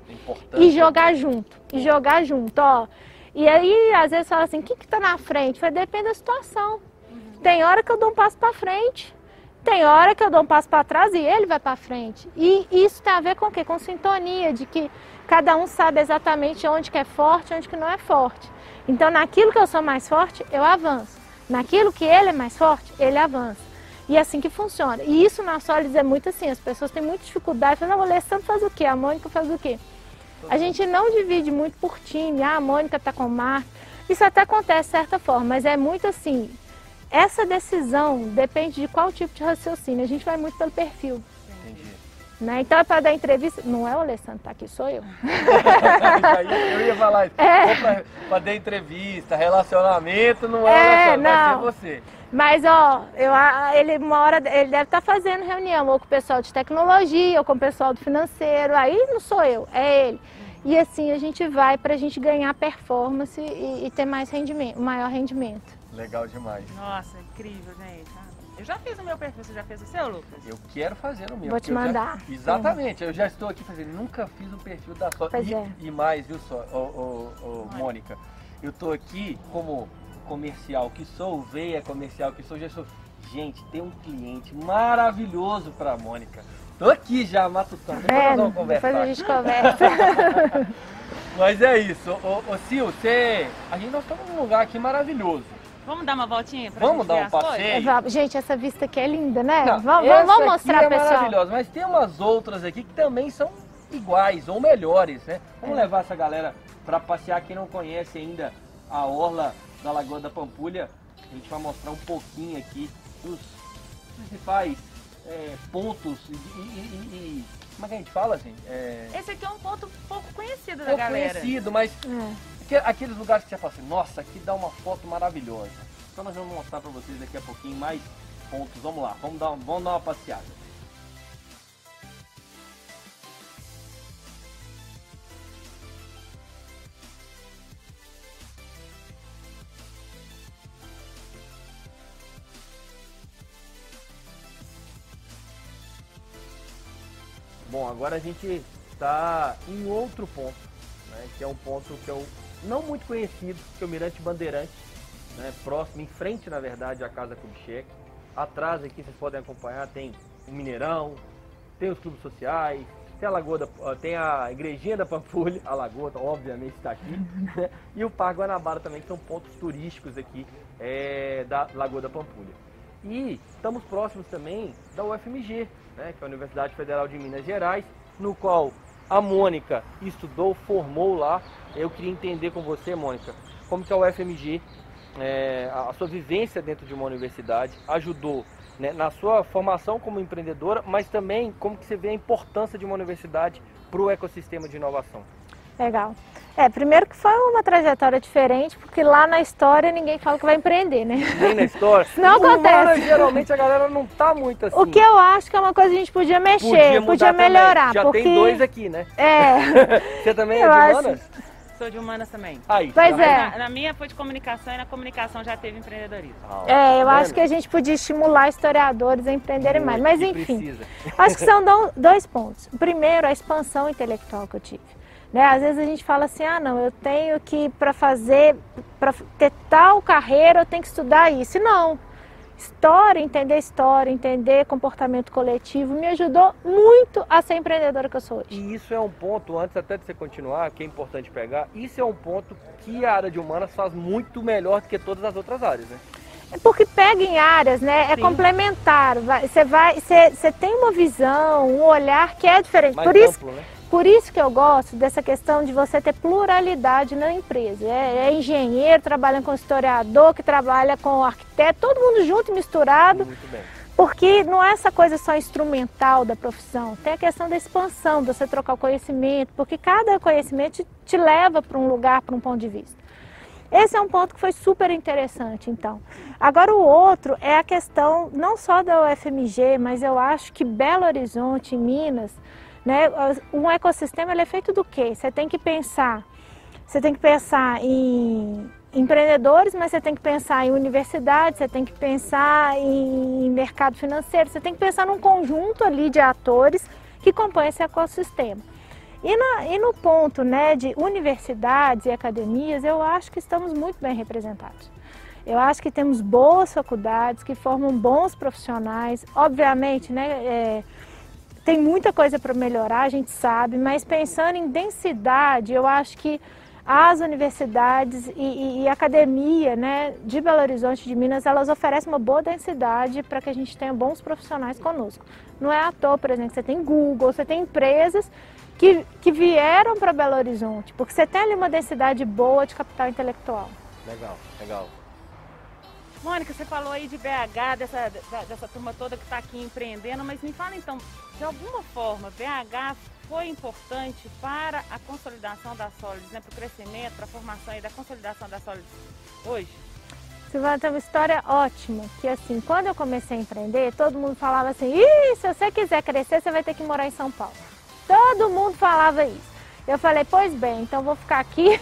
e jogar junto. E jogar junto, ó. E aí, às vezes, fala assim, o que está na frente? Vai depender da situação. Tem hora que eu dou um passo para frente, tem hora que eu dou um passo para trás e ele vai para frente. E isso tem a ver com o quê? Com sintonia, de que cada um sabe exatamente onde que é forte, onde que não é forte. Então, naquilo que eu sou mais forte, eu avanço. Naquilo que ele é mais forte, ele avança. E é assim que funciona. E isso na Solis é muito assim, as pessoas têm muita dificuldade. Falam, o Alessandro faz o quê? A Mônica faz o quê? A gente não divide muito por time. Ah, a Mônica está com o Marco. Isso até acontece de certa forma, mas é muito assim, essa decisão depende de qual tipo de raciocínio. A gente vai muito pelo perfil. Né? Então é para dar entrevista. Não é o Alessandro, tá aqui, sou eu. eu ia falar isso. É. Para dar entrevista, relacionamento, não é, é não. você. Mas, ó, eu, ele uma hora ele deve estar tá fazendo reunião ou com o pessoal de tecnologia, ou com o pessoal do financeiro. Aí não sou eu, é ele. E assim a gente vai para a gente ganhar performance e, e ter mais rendimento, maior rendimento. Legal demais. Nossa, incrível, gente. Eu já fiz o meu perfil, você já fez o seu, Lucas? Eu quero fazer o meu. Vou te mandar. Já, exatamente, eu já estou aqui fazendo, nunca fiz o perfil da só. E, é. e, mais, viu só, ô, Mônica, eu estou aqui como comercial que sou, veia comercial que sou, já sou. Gente, tem um cliente maravilhoso para a Mônica. Tô aqui já matutando. Depois é, nós vamos conversar. Depois a gente conversa. Mas é isso. Ô, ô Sil, você... a gente nós estamos num lugar aqui maravilhoso. Vamos dar uma voltinha pra Vamos dar um passeio? Gente, essa vista aqui é linda, né? Não, vamos, vamos mostrar, é pessoal. maravilhosa, mas tem umas outras aqui que também são iguais ou melhores, né? Vamos é. levar essa galera para passear. Quem não conhece ainda a orla da Lagoa da Pampulha, a gente vai mostrar um pouquinho aqui dos principais é, pontos e, e, e, como é que a gente fala, gente? É... Esse aqui é um ponto pouco conhecido da pouco galera. conhecido, mas é aqueles lugares que você fala assim, nossa, aqui dá uma foto maravilhosa. Então nós vamos mostrar para vocês daqui a pouquinho mais pontos. Vamos lá, vamos dar, vamos dar uma passeada. Bom, agora a gente está em outro ponto, né, que é um ponto que eu não muito conhecido, que é o Mirante Bandeirante, né, próximo, em frente, na verdade, à Casa Kubitschek. Atrás aqui vocês podem acompanhar, tem o Mineirão, tem os clubes sociais, tem a Lagoa da, tem a Igrejinha da Pampulha, a Lagoa, obviamente, está aqui, né, e o Parque Guanabara também, que são pontos turísticos aqui é, da Lagoa da Pampulha. E estamos próximos também da UFMG, né, que é a Universidade Federal de Minas Gerais, no qual a Mônica estudou, formou lá. Eu queria entender com você, Mônica, como que a UFMG, é, a sua vivência dentro de uma universidade, ajudou né, na sua formação como empreendedora, mas também como que você vê a importância de uma universidade para o ecossistema de inovação. Legal. É, primeiro que foi uma trajetória diferente, porque lá na história ninguém fala que vai empreender, né? Nem na história. Não acontece. geralmente a galera não tá muito assim. O que eu acho que é uma coisa que a gente podia mexer, podia, podia melhorar. Também. Já porque... tem dois aqui, né? É. Você também é eu é de humanas? Acho... Sou de humanas também. Aí, pois tá é. Na, na, minha foi de comunicação e na comunicação já teve empreendedorismo. Ah, é, eu tá acho que a gente podia estimular historiadores a empreenderem mais. Mas enfim, precisa. acho que são dois pontos. Primeiro, a expansão intelectual que eu tive. Né? Às vezes a gente fala assim, ah não, eu tenho que, para fazer, para ter tal carreira, eu tenho que estudar isso. Não. História, entender história, entender comportamento coletivo, me ajudou muito a ser empreendedora que eu sou hoje. E isso é um ponto, antes até de você continuar, que é importante pegar, isso é um ponto que a área de humanas faz muito melhor do que todas as outras áreas, né? É porque pega em áreas, né? É Sim. complementar. Você vai, você tem uma visão, um olhar que é diferente. Mais Por amplo, isso, né? Por isso que eu gosto dessa questão de você ter pluralidade na empresa. É, é engenheiro, trabalha com historiador, que trabalha com arquiteto, todo mundo junto e misturado. Porque não é essa coisa só instrumental da profissão, tem a questão da expansão, de você trocar o conhecimento, porque cada conhecimento te, te leva para um lugar, para um ponto de vista. Esse é um ponto que foi super interessante, então. Agora, o outro é a questão não só da UFMG, mas eu acho que Belo Horizonte, Minas, né? Um ecossistema é feito do quê? Você tem que pensar, você tem que pensar em empreendedores, mas você tem que pensar em universidade, você tem que pensar em mercado financeiro, você tem que pensar num conjunto ali de atores que compõem esse ecossistema. E, na, e no ponto né, de universidades e academias, eu acho que estamos muito bem representados. Eu acho que temos boas faculdades que formam bons profissionais. Obviamente, né, é, tem muita coisa para melhorar, a gente sabe, mas pensando em densidade, eu acho que as universidades e, e, e academia né, de Belo Horizonte, de Minas, elas oferecem uma boa densidade para que a gente tenha bons profissionais conosco. Não é à toa, por exemplo, você tem Google, você tem empresas que, que vieram para Belo Horizonte, porque você tem ali uma densidade boa de capital intelectual. Legal, legal. Mônica, você falou aí de BH, dessa, dessa turma toda que está aqui empreendendo, mas me fala então, de alguma forma, BH foi importante para a consolidação da Solids, né, para o crescimento, para a formação e da consolidação da Solids hoje? Silvana tem uma história ótima, que assim, quando eu comecei a empreender, todo mundo falava assim, Ih, se você quiser crescer, você vai ter que morar em São Paulo. Todo mundo falava isso. Eu falei, pois bem, então vou ficar aqui.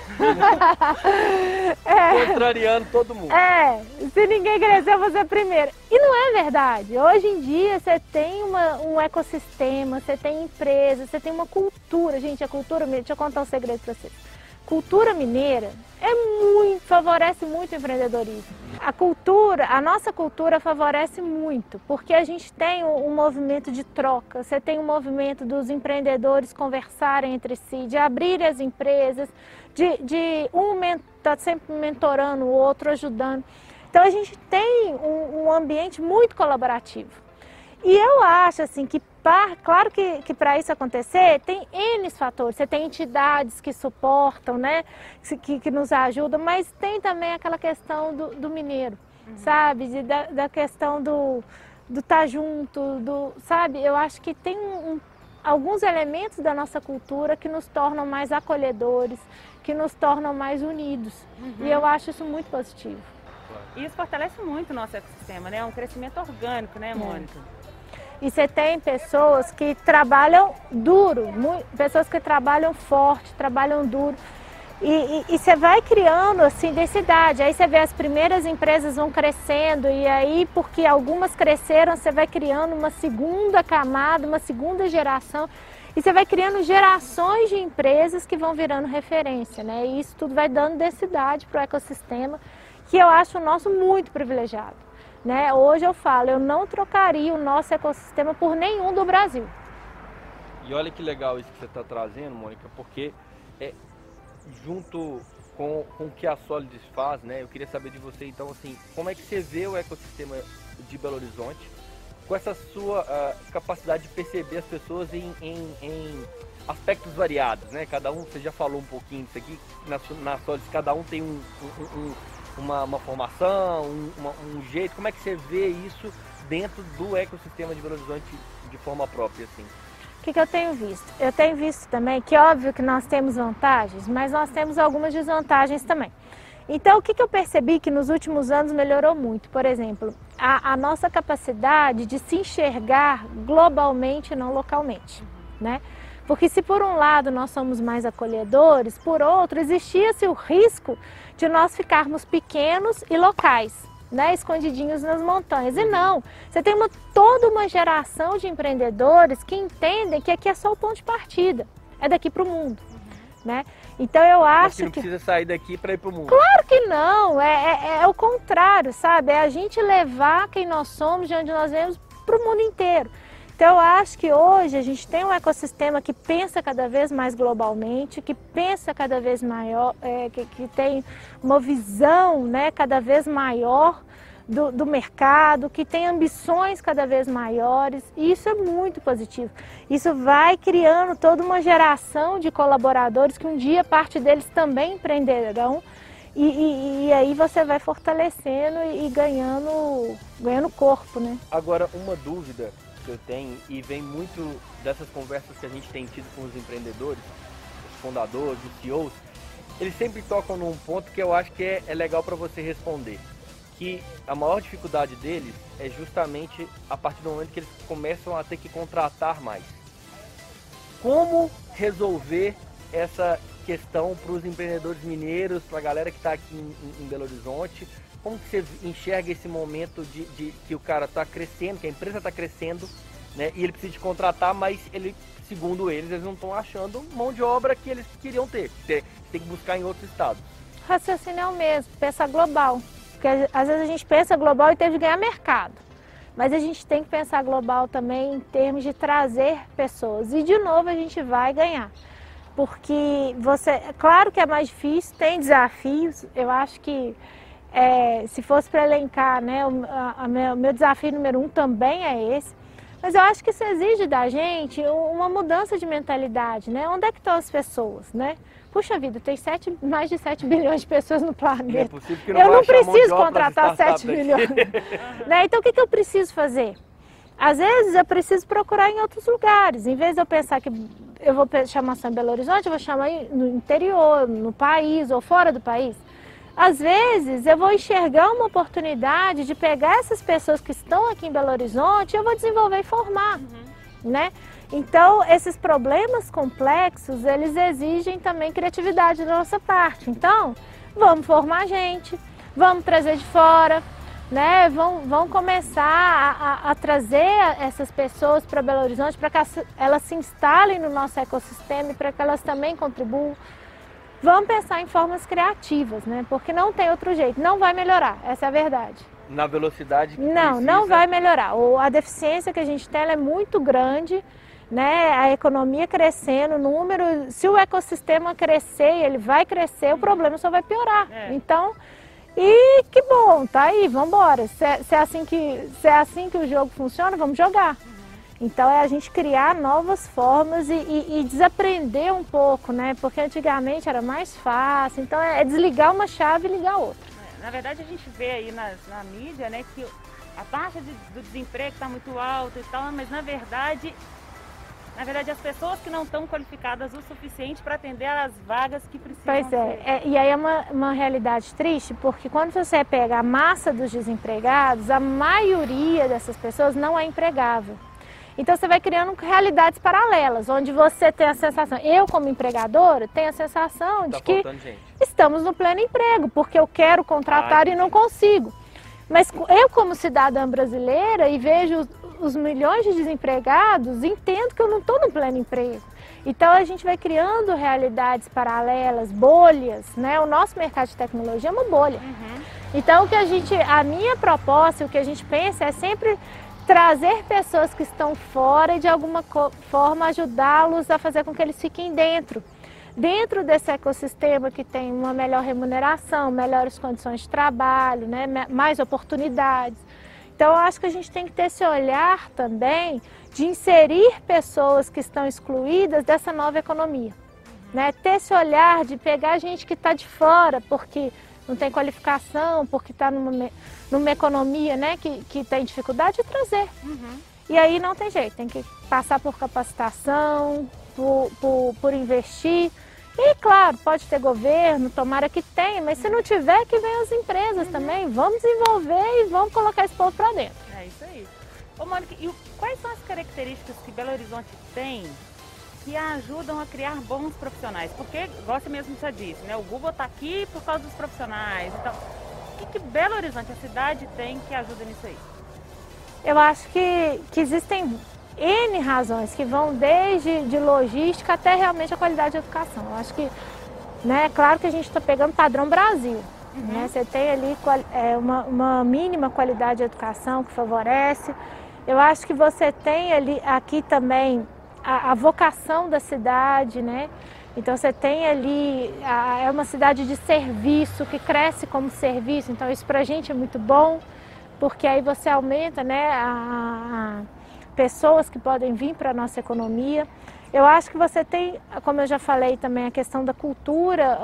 é, Contrariando todo mundo. É, se ninguém crescer, eu vou ser primeiro. E não é verdade. Hoje em dia você tem uma, um ecossistema, você tem empresa, você tem uma cultura. Gente, a cultura, deixa eu contar um segredo para vocês cultura mineira é muito, favorece muito o empreendedorismo. A cultura, a nossa cultura favorece muito, porque a gente tem um, movimento de troca, você tem um movimento dos empreendedores conversarem entre si, de abrir as empresas, de, de um estar tá sempre mentorando o outro, ajudando. Então a gente tem um, um ambiente muito colaborativo. E eu acho assim que claro que, que para isso acontecer tem N fatores. Você tem entidades que suportam, né? Que, que nos ajudam, mas tem também aquela questão do, do mineiro, uhum. sabe? De, da, da, questão do do estar tá junto, do, sabe? Eu acho que tem um, alguns elementos da nossa cultura que nos tornam mais acolhedores, que nos tornam mais unidos. Uhum. E eu acho isso muito positivo. E isso fortalece muito o nosso ecossistema, né? É um crescimento orgânico, né, é. Mônica? É. E você tem pessoas que trabalham duro, pessoas que trabalham forte, trabalham duro. E, e, e, você vai criando assim densidade. Aí você vê as primeiras empresas vão crescendo e aí porque algumas cresceram, você vai criando uma segunda camada, uma segunda geração. E você vai criando gerações de empresas que vão virando referência, né? E isso tudo vai dando densidade para o ecossistema, que eu acho o nosso muito privilegiado. Né? Hoje eu falo, eu não trocaria o nosso ecossistema por nenhum do Brasil. E olha que legal isso que você está trazendo, Mônica, porque é, junto com, com o que a Solids faz, né? Eu queria saber de você, então, assim, como é que você vê o ecossistema de Belo Horizonte com essa sua uh, capacidade de perceber as pessoas em, em, em, aspectos variados, né? Cada um, você já falou um pouquinho disso aqui, na, na Solids cada um tem um, um, um uma, uma, formação, uma, um jeito, como é que você vê isso dentro do ecossistema de Belo Horizonte de forma própria, assim? O que, que, eu tenho visto? Eu tenho visto também que óbvio que nós temos vantagens, mas nós temos algumas desvantagens também. Então, o que, que eu percebi que nos últimos anos melhorou muito? Por exemplo, a, a nossa capacidade de se enxergar globalmente não localmente, né? Porque se por um lado nós somos mais acolhedores, por outro existia-se o risco de nós ficarmos pequenos e locais né, escondidinhos nas montanhas. E não, você tem uma, toda uma geração de empreendedores que entendem que aqui é só o ponto de partida, é daqui para o mundo. Né? Então eu acho Mas que não precisa sair daqui para ir para o mundo. Claro que não, é, é, é, o contrário, sabe? É a gente levar quem nós somos, de onde nós vemos, para o mundo inteiro. Então eu acho que hoje a gente tem um ecossistema que pensa cada vez mais globalmente, que pensa cada vez maior, é, que, que, tem uma visão né, cada vez maior do, do, mercado, que tem ambições cada vez maiores, e isso é muito positivo. Isso vai criando toda uma geração de colaboradores que um dia parte deles também empreenderão. E, e, e aí você vai fortalecendo e ganhando, ganhando corpo, né? Agora, uma dúvida que eu tenho e vem muito dessas conversas que a gente tem tido com os empreendedores, os fundadores, os CEOs, eles sempre tocam num ponto que eu acho que é, é legal para você responder. Que a maior dificuldade deles é justamente a partir do momento que eles começam a ter que contratar mais. Como resolver essa questão para os empreendedores mineiros, para a galera que está aqui em, em, Belo Horizonte, como que você enxerga esse momento de, de que o cara está crescendo, que a empresa está crescendo, né? E ele precisa de contratar, mas ele, segundo eles, eles não estão achando mão de obra que eles queriam ter. Tem, tem que buscar em outros estados. Raciocínio é o mesmo, pensa global. Porque às vezes a gente pensa global e teve que ganhar mercado. Mas a gente tem que pensar global também em termos de trazer pessoas. E de novo a gente vai ganhar. Porque você, claro que é mais difícil, tem desafios. Eu acho que é, se fosse para elencar, né, o a, a meu, meu desafio número um também é esse. Mas eu acho que isso exige da gente uma mudança de mentalidade, né? Onde é que estão as pessoas, né? Puxa vida, tem sete, mais de 7 bilhões de pessoas no planeta. É não eu não preciso contratar 7 bilhões. né? Então o que, que eu preciso fazer? Às vezes eu preciso procurar em outros lugares. Em vez de eu pensar que eu vou chamar só em Belo Horizonte, eu vou chamar no interior, no país ou fora do país. Às vezes eu vou enxergar uma oportunidade de pegar essas pessoas que estão aqui em Belo Horizonte e eu vou desenvolver e formar, uhum. né? Então, esses problemas complexos, eles exigem também criatividade da nossa parte. Então, vamos formar gente, vamos trazer de fora, né? Vão, vão começar a, a, a trazer essas pessoas para Belo Horizonte para que elas se instalem no nosso ecossistema e para que elas também contribuam Vamos pensar em formas criativas, né? Porque não tem outro jeito, não vai melhorar, essa é a verdade. Na velocidade que Não, precisa... não vai melhorar. A deficiência que a gente tem é muito grande, né? A economia crescendo, o número, se o ecossistema crescer, ele vai crescer, o problema só vai piorar. É. Então, e que bom, tá aí, vamos embora. Se, é, se, é assim que, se é assim que o jogo funciona, vamos jogar. Então é a gente criar novas formas e, e, e, desaprender um pouco, né? Porque antigamente era mais fácil. Então é, desligar uma chave e ligar outra. É, na verdade a gente vê aí na, na mídia, né, que a taxa de, do desemprego está muito alta e tal, mas na verdade, na verdade as pessoas que não estão qualificadas o suficiente para atender às vagas que precisam. Pois é, é e aí é uma, uma realidade triste, porque quando você pega a massa dos desempregados, a maioria dessas pessoas não é empregável. Então você vai criando realidades paralelas, onde você tem a sensação, eu como empregadora, tenho a sensação de tá que estamos no pleno emprego, porque eu quero contratar Ai, e não consigo. Mas eu como cidadã brasileira e vejo os milhões de desempregados, entendo que eu não estou no pleno emprego. Então a gente vai criando realidades paralelas, bolhas, né? O nosso mercado de tecnologia é uma bolha. Uhum. Então o que a gente, a minha proposta, o que a gente pensa é sempre trazer pessoas que estão fora e de alguma forma ajudá-los a fazer com que eles fiquem dentro. dentro desse ecossistema que tem uma melhor remuneração, melhores condições de trabalho, né, mais oportunidades. Então, eu acho que a gente tem que ter esse olhar também de inserir pessoas que estão excluídas dessa nova economia. Né? Ter esse olhar de pegar gente que está de fora, porque não tem qualificação, porque está numa, numa economia né, que, que tem dificuldade, e trazer. Uhum. E aí não tem jeito, tem que passar por capacitação, por, por, por investir. E claro, pode ter governo, tomara que tenha, mas se não tiver, que venham as empresas uhum. também. Vamos desenvolver e vamos colocar esse povo para dentro. É isso aí. Ô Mônica, e quais são as características que Belo Horizonte tem que ajudam a criar bons profissionais? Porque, você mesmo já disse, né? O Google está aqui por causa dos profissionais. Então, o que, que Belo Horizonte, a cidade, tem que ajuda nisso aí? Eu acho que, que existem N razões que vão desde de logística até realmente a qualidade de educação. Eu acho que, né, claro que a gente está pegando padrão Brasil. Uhum. Né? Você tem ali é, uma, uma mínima qualidade de educação que favorece. Eu acho que você tem ali aqui também a, a vocação da cidade, né? Então você tem ali, a, é uma cidade de serviço, que cresce como serviço, então isso para a gente é muito bom, porque aí você aumenta né, a, a pessoas que podem vir para a nossa economia. Eu acho que você tem, como eu já falei também, a questão da cultura,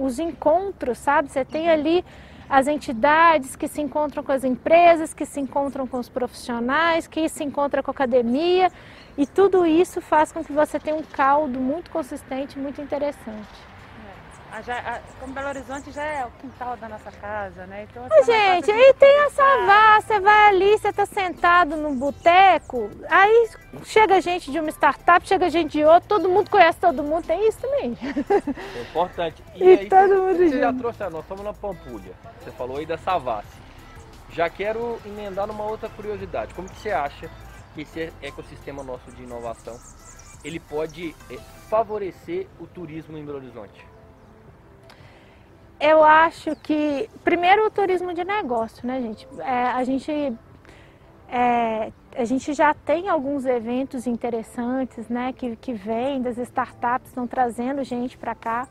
os encontros, sabe? Você tem ali as entidades que se encontram com as empresas, que se encontram com os profissionais, que se encontram com a academia. E tudo isso faz com que você tenha um caldo muito consistente, muito interessante. É. Já, a, como Belo Horizonte já é o quintal da nossa casa, né? Então, assim, gente, aí tem a savá, você vai ali, você está sentado num boteco, aí chega gente de uma startup, chega gente de outra, todo mundo conhece todo mundo, tem isso também. É importante. E, e aí, todo você, mundo você junto. já trouxe, nós estamos na Pampulha, você falou aí da Savassi. Já quero emendar numa outra curiosidade. Como que você acha que esse ecossistema nosso de inovação ele pode é, favorecer o turismo em Belo Horizonte? Eu acho que primeiro o turismo de negócio, né, gente? É, a gente é, a gente já tem alguns eventos interessantes, né, que, que vêm das startups, estão trazendo gente para cá.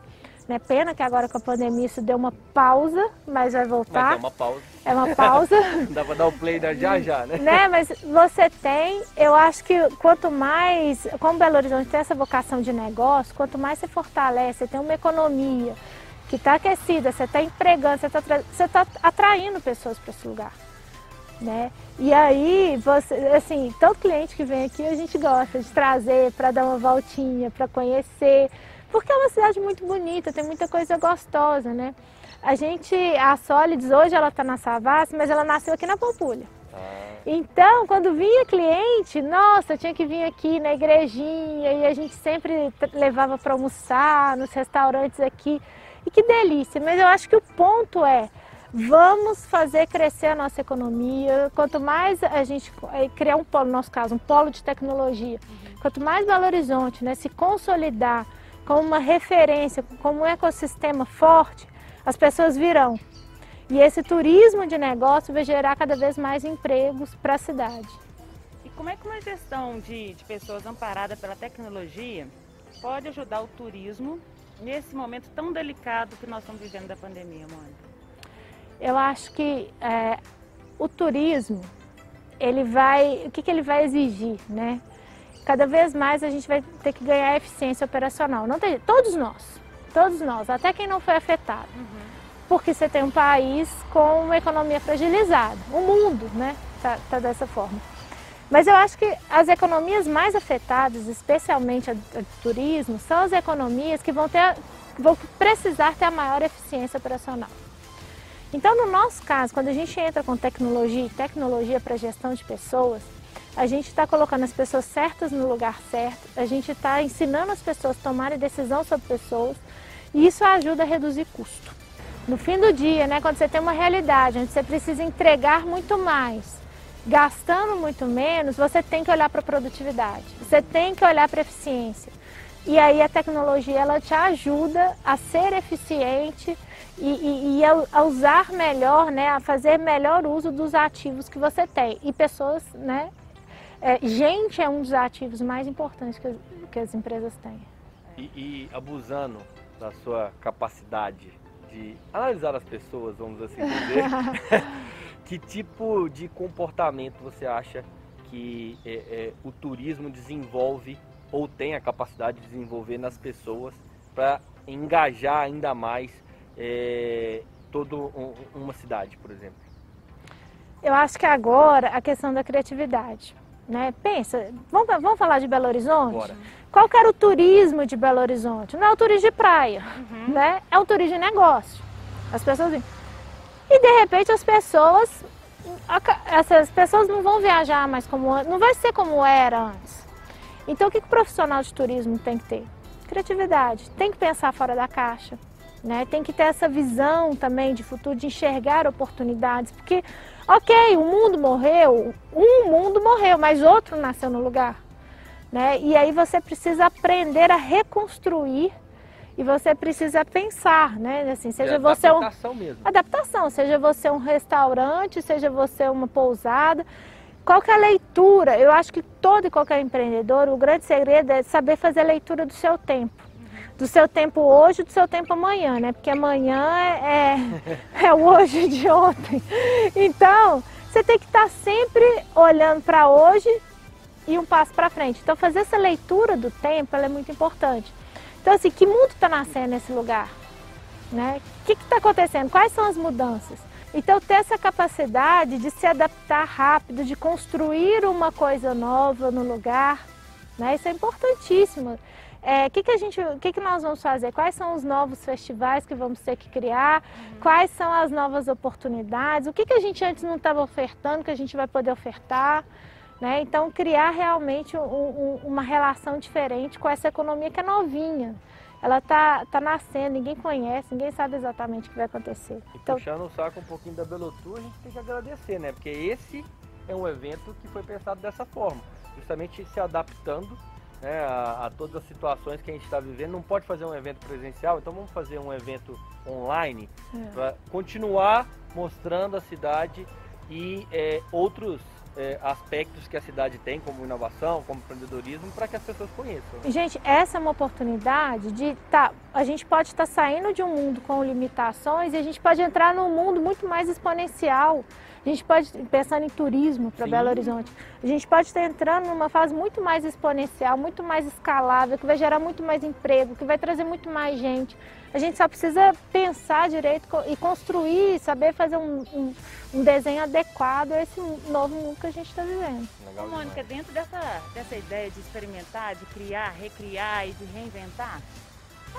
Né? Pena que agora com a pandemia isso deu uma pausa, mas vai voltar. Mas é uma pausa. É uma pausa. Dá para dar o play da já já, né? né? Mas você tem, eu acho que quanto mais, como Belo Horizonte tem essa vocação de negócio, quanto mais você fortalece, você tem uma economia que está aquecida, você está empregando, você está tá atraindo pessoas para esse lugar. Né? E aí, você, assim, todo cliente que vem aqui a gente gosta de trazer para dar uma voltinha, para conhecer, porque é uma cidade muito bonita, tem muita coisa gostosa, né? A gente, a Solids hoje ela está na Savassi, mas ela nasceu aqui na Pampulha. Ah. Então, quando vinha cliente, nossa, tinha que vir aqui na igrejinha e a gente sempre levava para almoçar nos restaurantes aqui. E que delícia! Mas eu acho que o ponto é, vamos fazer crescer a nossa economia. Quanto mais a gente eh, criar um polo, no nosso caso, um polo de tecnologia, uhum. quanto mais Belo Horizonte né, se consolidar como uma referência, como um ecossistema forte, as pessoas virão. E esse turismo de negócio vai gerar cada vez mais empregos para a cidade. E como é que uma gestão de, de pessoas amparada pela tecnologia pode ajudar o turismo nesse momento tão delicado que nós estamos vivendo da pandemia, Mônica? Eu acho que é, o turismo, ele vai, o que, que ele vai exigir, né? Cada vez mais a gente vai ter que ganhar eficiência operacional. Não tem, todos nós, todos nós, até quem não foi afetado. Uhum. Porque você tem um país com uma economia fragilizada, o mundo, né? Tá, tá, dessa forma. Mas eu acho que as economias mais afetadas, especialmente a, a turismo, são as economias que vão, ter, vão precisar ter a maior eficiência operacional. Então, no nosso caso, quando a gente entra com tecnologia e tecnologia para gestão de pessoas, a gente está colocando as pessoas certas no lugar certo, a gente está ensinando as pessoas a tomarem decisão sobre pessoas e isso ajuda a reduzir custo. No fim do dia, né, quando você tem uma realidade onde você precisa entregar muito mais, gastando muito menos, você tem que olhar para a produtividade, você tem que olhar para a eficiência. E aí a tecnologia ela te ajuda a ser eficiente e, e, e a, a, usar melhor, né, a fazer melhor uso dos ativos que você tem. E pessoas né, é, gente é um dos ativos mais importantes que, que as empresas têm. E, e abusando da sua capacidade de analisar as pessoas, vamos assim dizer, que tipo de comportamento você acha que é, é, o turismo desenvolve ou tem a capacidade de desenvolver nas pessoas para engajar ainda mais é, toda um, uma cidade, por exemplo? Eu acho que agora a questão da criatividade. Né? Pensa, vamos, vamos falar de Belo Horizonte? Bora. Qual que era o turismo de Belo Horizonte? Não é o turismo de praia, Uhum. né? É um turismo de negócio. As pessoas vêm. E de repente as pessoas, essas pessoas não vão viajar mais como antes, não vai ser como era antes. Então o que, que o profissional de turismo tem que ter? Criatividade, tem que pensar fora da caixa. Né? Tem que ter essa visão também de futuro, de enxergar oportunidades, porque, ok, o mundo morreu, um mundo morreu, mas outro nasceu no lugar. Né? E aí você precisa aprender a reconstruir e você precisa pensar, né? Assim, seja É você um, adaptação mesmo. adaptação, seja você um restaurante, seja você uma pousada, qual que é a leitura? Eu acho que todo e qualquer empreendedor, o grande segredo é saber fazer a leitura do seu tempo. Do seu tempo hoje, do seu tempo amanhã, né? Porque amanhã é, é, é o hoje de ontem. Então, você tem que estar sempre olhando para hoje e um passo para frente. Então, fazer essa leitura do tempo é muito importante. Então, assim, que mundo está nascendo nesse lugar? Né? O que está acontecendo? Quais são as mudanças? Então, ter essa capacidade de se adaptar rápido, de construir uma coisa nova no lugar, né? isso é importantíssimo. É, O que, que, a gente, o que, que nós vamos fazer? Quais são os novos festivais que vamos ter que criar? Quais são as novas oportunidades? O que, que a gente antes não estava ofertando que a gente vai poder ofertar? Né? Então, criar realmente um- um- uma relação diferente com essa economia que é novinha. Ela está tá nascendo, ninguém conhece, ninguém sabe exatamente o que vai acontecer. E Então, puxando o saco um pouquinho da Belotur, a gente tem que agradecer, né? Porque esse é um evento que foi pensado dessa forma, justamente se adaptando né, a, a todas as situações que a gente está vivendo. Não pode fazer um evento presencial, então vamos fazer um evento online É. para continuar mostrando a cidade e é, outros é, aspectos que a cidade tem, como inovação, como empreendedorismo, para que as pessoas conheçam. né? Gente, essa é uma oportunidade de tá, a gente pode estar saindo de um mundo com limitações e a gente pode entrar num mundo muito mais exponencial. A gente pode, pensando em turismo para. Belo Horizonte, a gente pode estar entrando numa fase muito mais exponencial, muito mais escalável, que vai gerar muito mais emprego, que vai trazer muito mais gente. A gente só precisa pensar direito e construir, saber fazer um, um- um desenho adequado a esse novo mundo que a gente está vivendo. Legal Mônica, dentro dessa, dessa ideia de experimentar, de criar, recriar e de reinventar,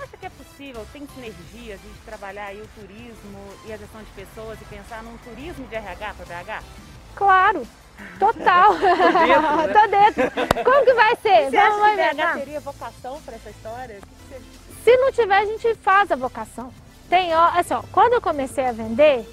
acha que é possível, tem sinergias de trabalhar aí o turismo e a gestão de pessoas e pensar num turismo de RH para BH? Claro, total. dentro, né? Tô dentro. Como que vai ser? Você Vamos acha que? BH teria vocação para essa história? O que que você- Se não tiver, a gente faz a vocação. Tem, ó, assim, ó, quando eu comecei a vender,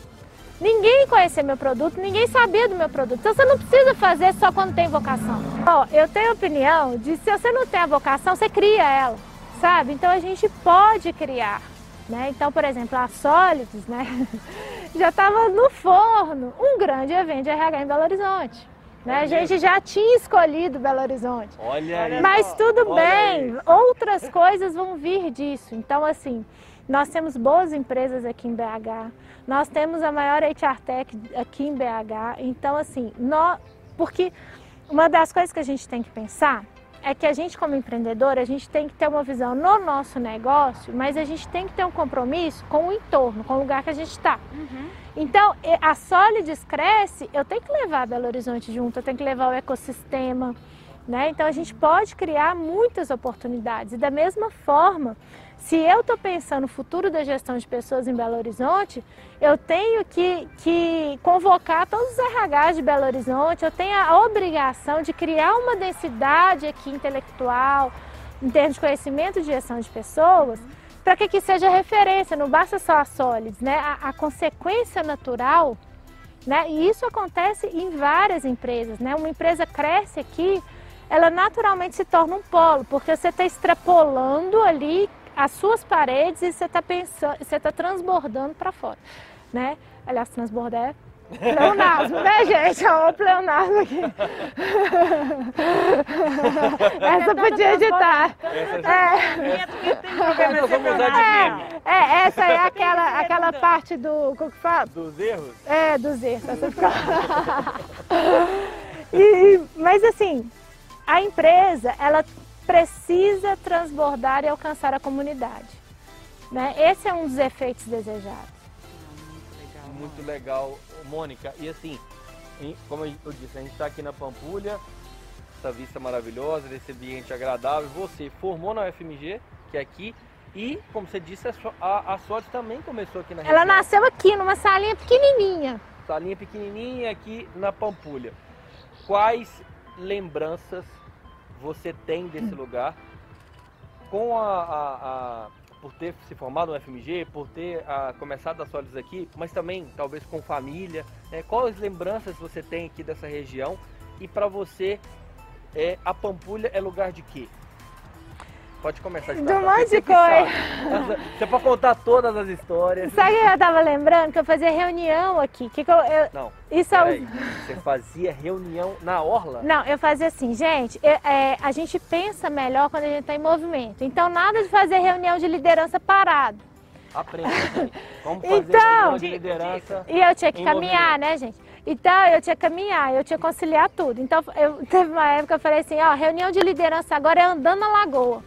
ninguém conhecia meu produto, ninguém sabia do meu produto. Então você não precisa fazer só quando tem vocação. Ó, eu tenho a opinião de se você não tem a vocação, você cria ela, sabe? Então a gente pode criar. Né? Então, por exemplo, a Sólidos, né? já estava no forno um grande evento de RH em Belo Horizonte. Né? A gente já tinha escolhido Belo Horizonte. Olha. Mas tudo Olha bem, aí. outras coisas vão vir disso. Então, assim, nós temos boas empresas aqui em BH, nós temos a maior HR Tech aqui em BH. Então, assim, nó- porque uma das coisas que a gente tem que pensar é que a gente, como empreendedor, a gente tem que ter uma visão no nosso negócio, mas a gente tem que ter um compromisso com o entorno, com o lugar que a gente está. Então, e- a Solides cresce, eu tenho que levar Belo Horizonte junto, eu tenho que levar o ecossistema, né? Então, a gente pode criar muitas oportunidades. E da mesma forma, se eu estou pensando no futuro da gestão de pessoas em Belo Horizonte, eu tenho que, que convocar todos os RHs de Belo Horizonte, eu tenho a obrigação de criar uma densidade aqui intelectual, em termos de conhecimento de gestão de pessoas, para que, que seja referência, não basta só a Solids, né? A, a consequência natural, né? E isso acontece em várias empresas, né? Uma empresa cresce aqui, ela naturalmente se torna um polo, porque você está extrapolando ali as suas paredes e você está pensando, você está transbordando para fora, né? Aliás, transbordar é Pleonasmo, né, gente? Olha o pleonasmo aqui. Essa podia editar. Essa, É, é, é, essa é aquela, aquela parte do. Como que fala? Dos erros? É, dos erros. Essa fica... E- mas assim, a empresa, ela precisa transbordar e alcançar a comunidade. Né? Esse é um dos efeitos desejados. Muito legal, Mônica. E assim, como eu disse, a gente está aqui na Pampulha, essa vista maravilhosa, esse ambiente agradável. Você formou na UFMG, que é aqui, e, como você disse, a, a, a sorte também começou aqui na Ela região. nasceu aqui, numa salinha pequenininha. Salinha pequenininha aqui na Pampulha. Quais lembranças você tem desse lugar com a, a- a- por ter se formado no FMG, por ter ah, começado as sólidas aqui, mas também talvez com família, né? quais lembranças você tem aqui dessa região e para você é, a Pampulha é lugar de quê? Pode começar de De cá, um monte de sabe. Você pode contar todas as histórias. Sabe o que eu tava lembrando? Que eu fazia reunião aqui. Que que eu, eu- Não, isso é. Você fazia reunião na orla? Não, eu fazia assim, gente, é- é, a gente pensa melhor quando a gente está em movimento. Então, nada de fazer reunião de liderança parado. Aprenda. Como fazer Então- reunião de liderança. E eu tinha que caminhar, né, gente? Então, eu tinha que caminhar, eu tinha que conciliar tudo. Então, eu, teve uma época que eu falei assim, ó, reunião de liderança agora é andando na lagoa.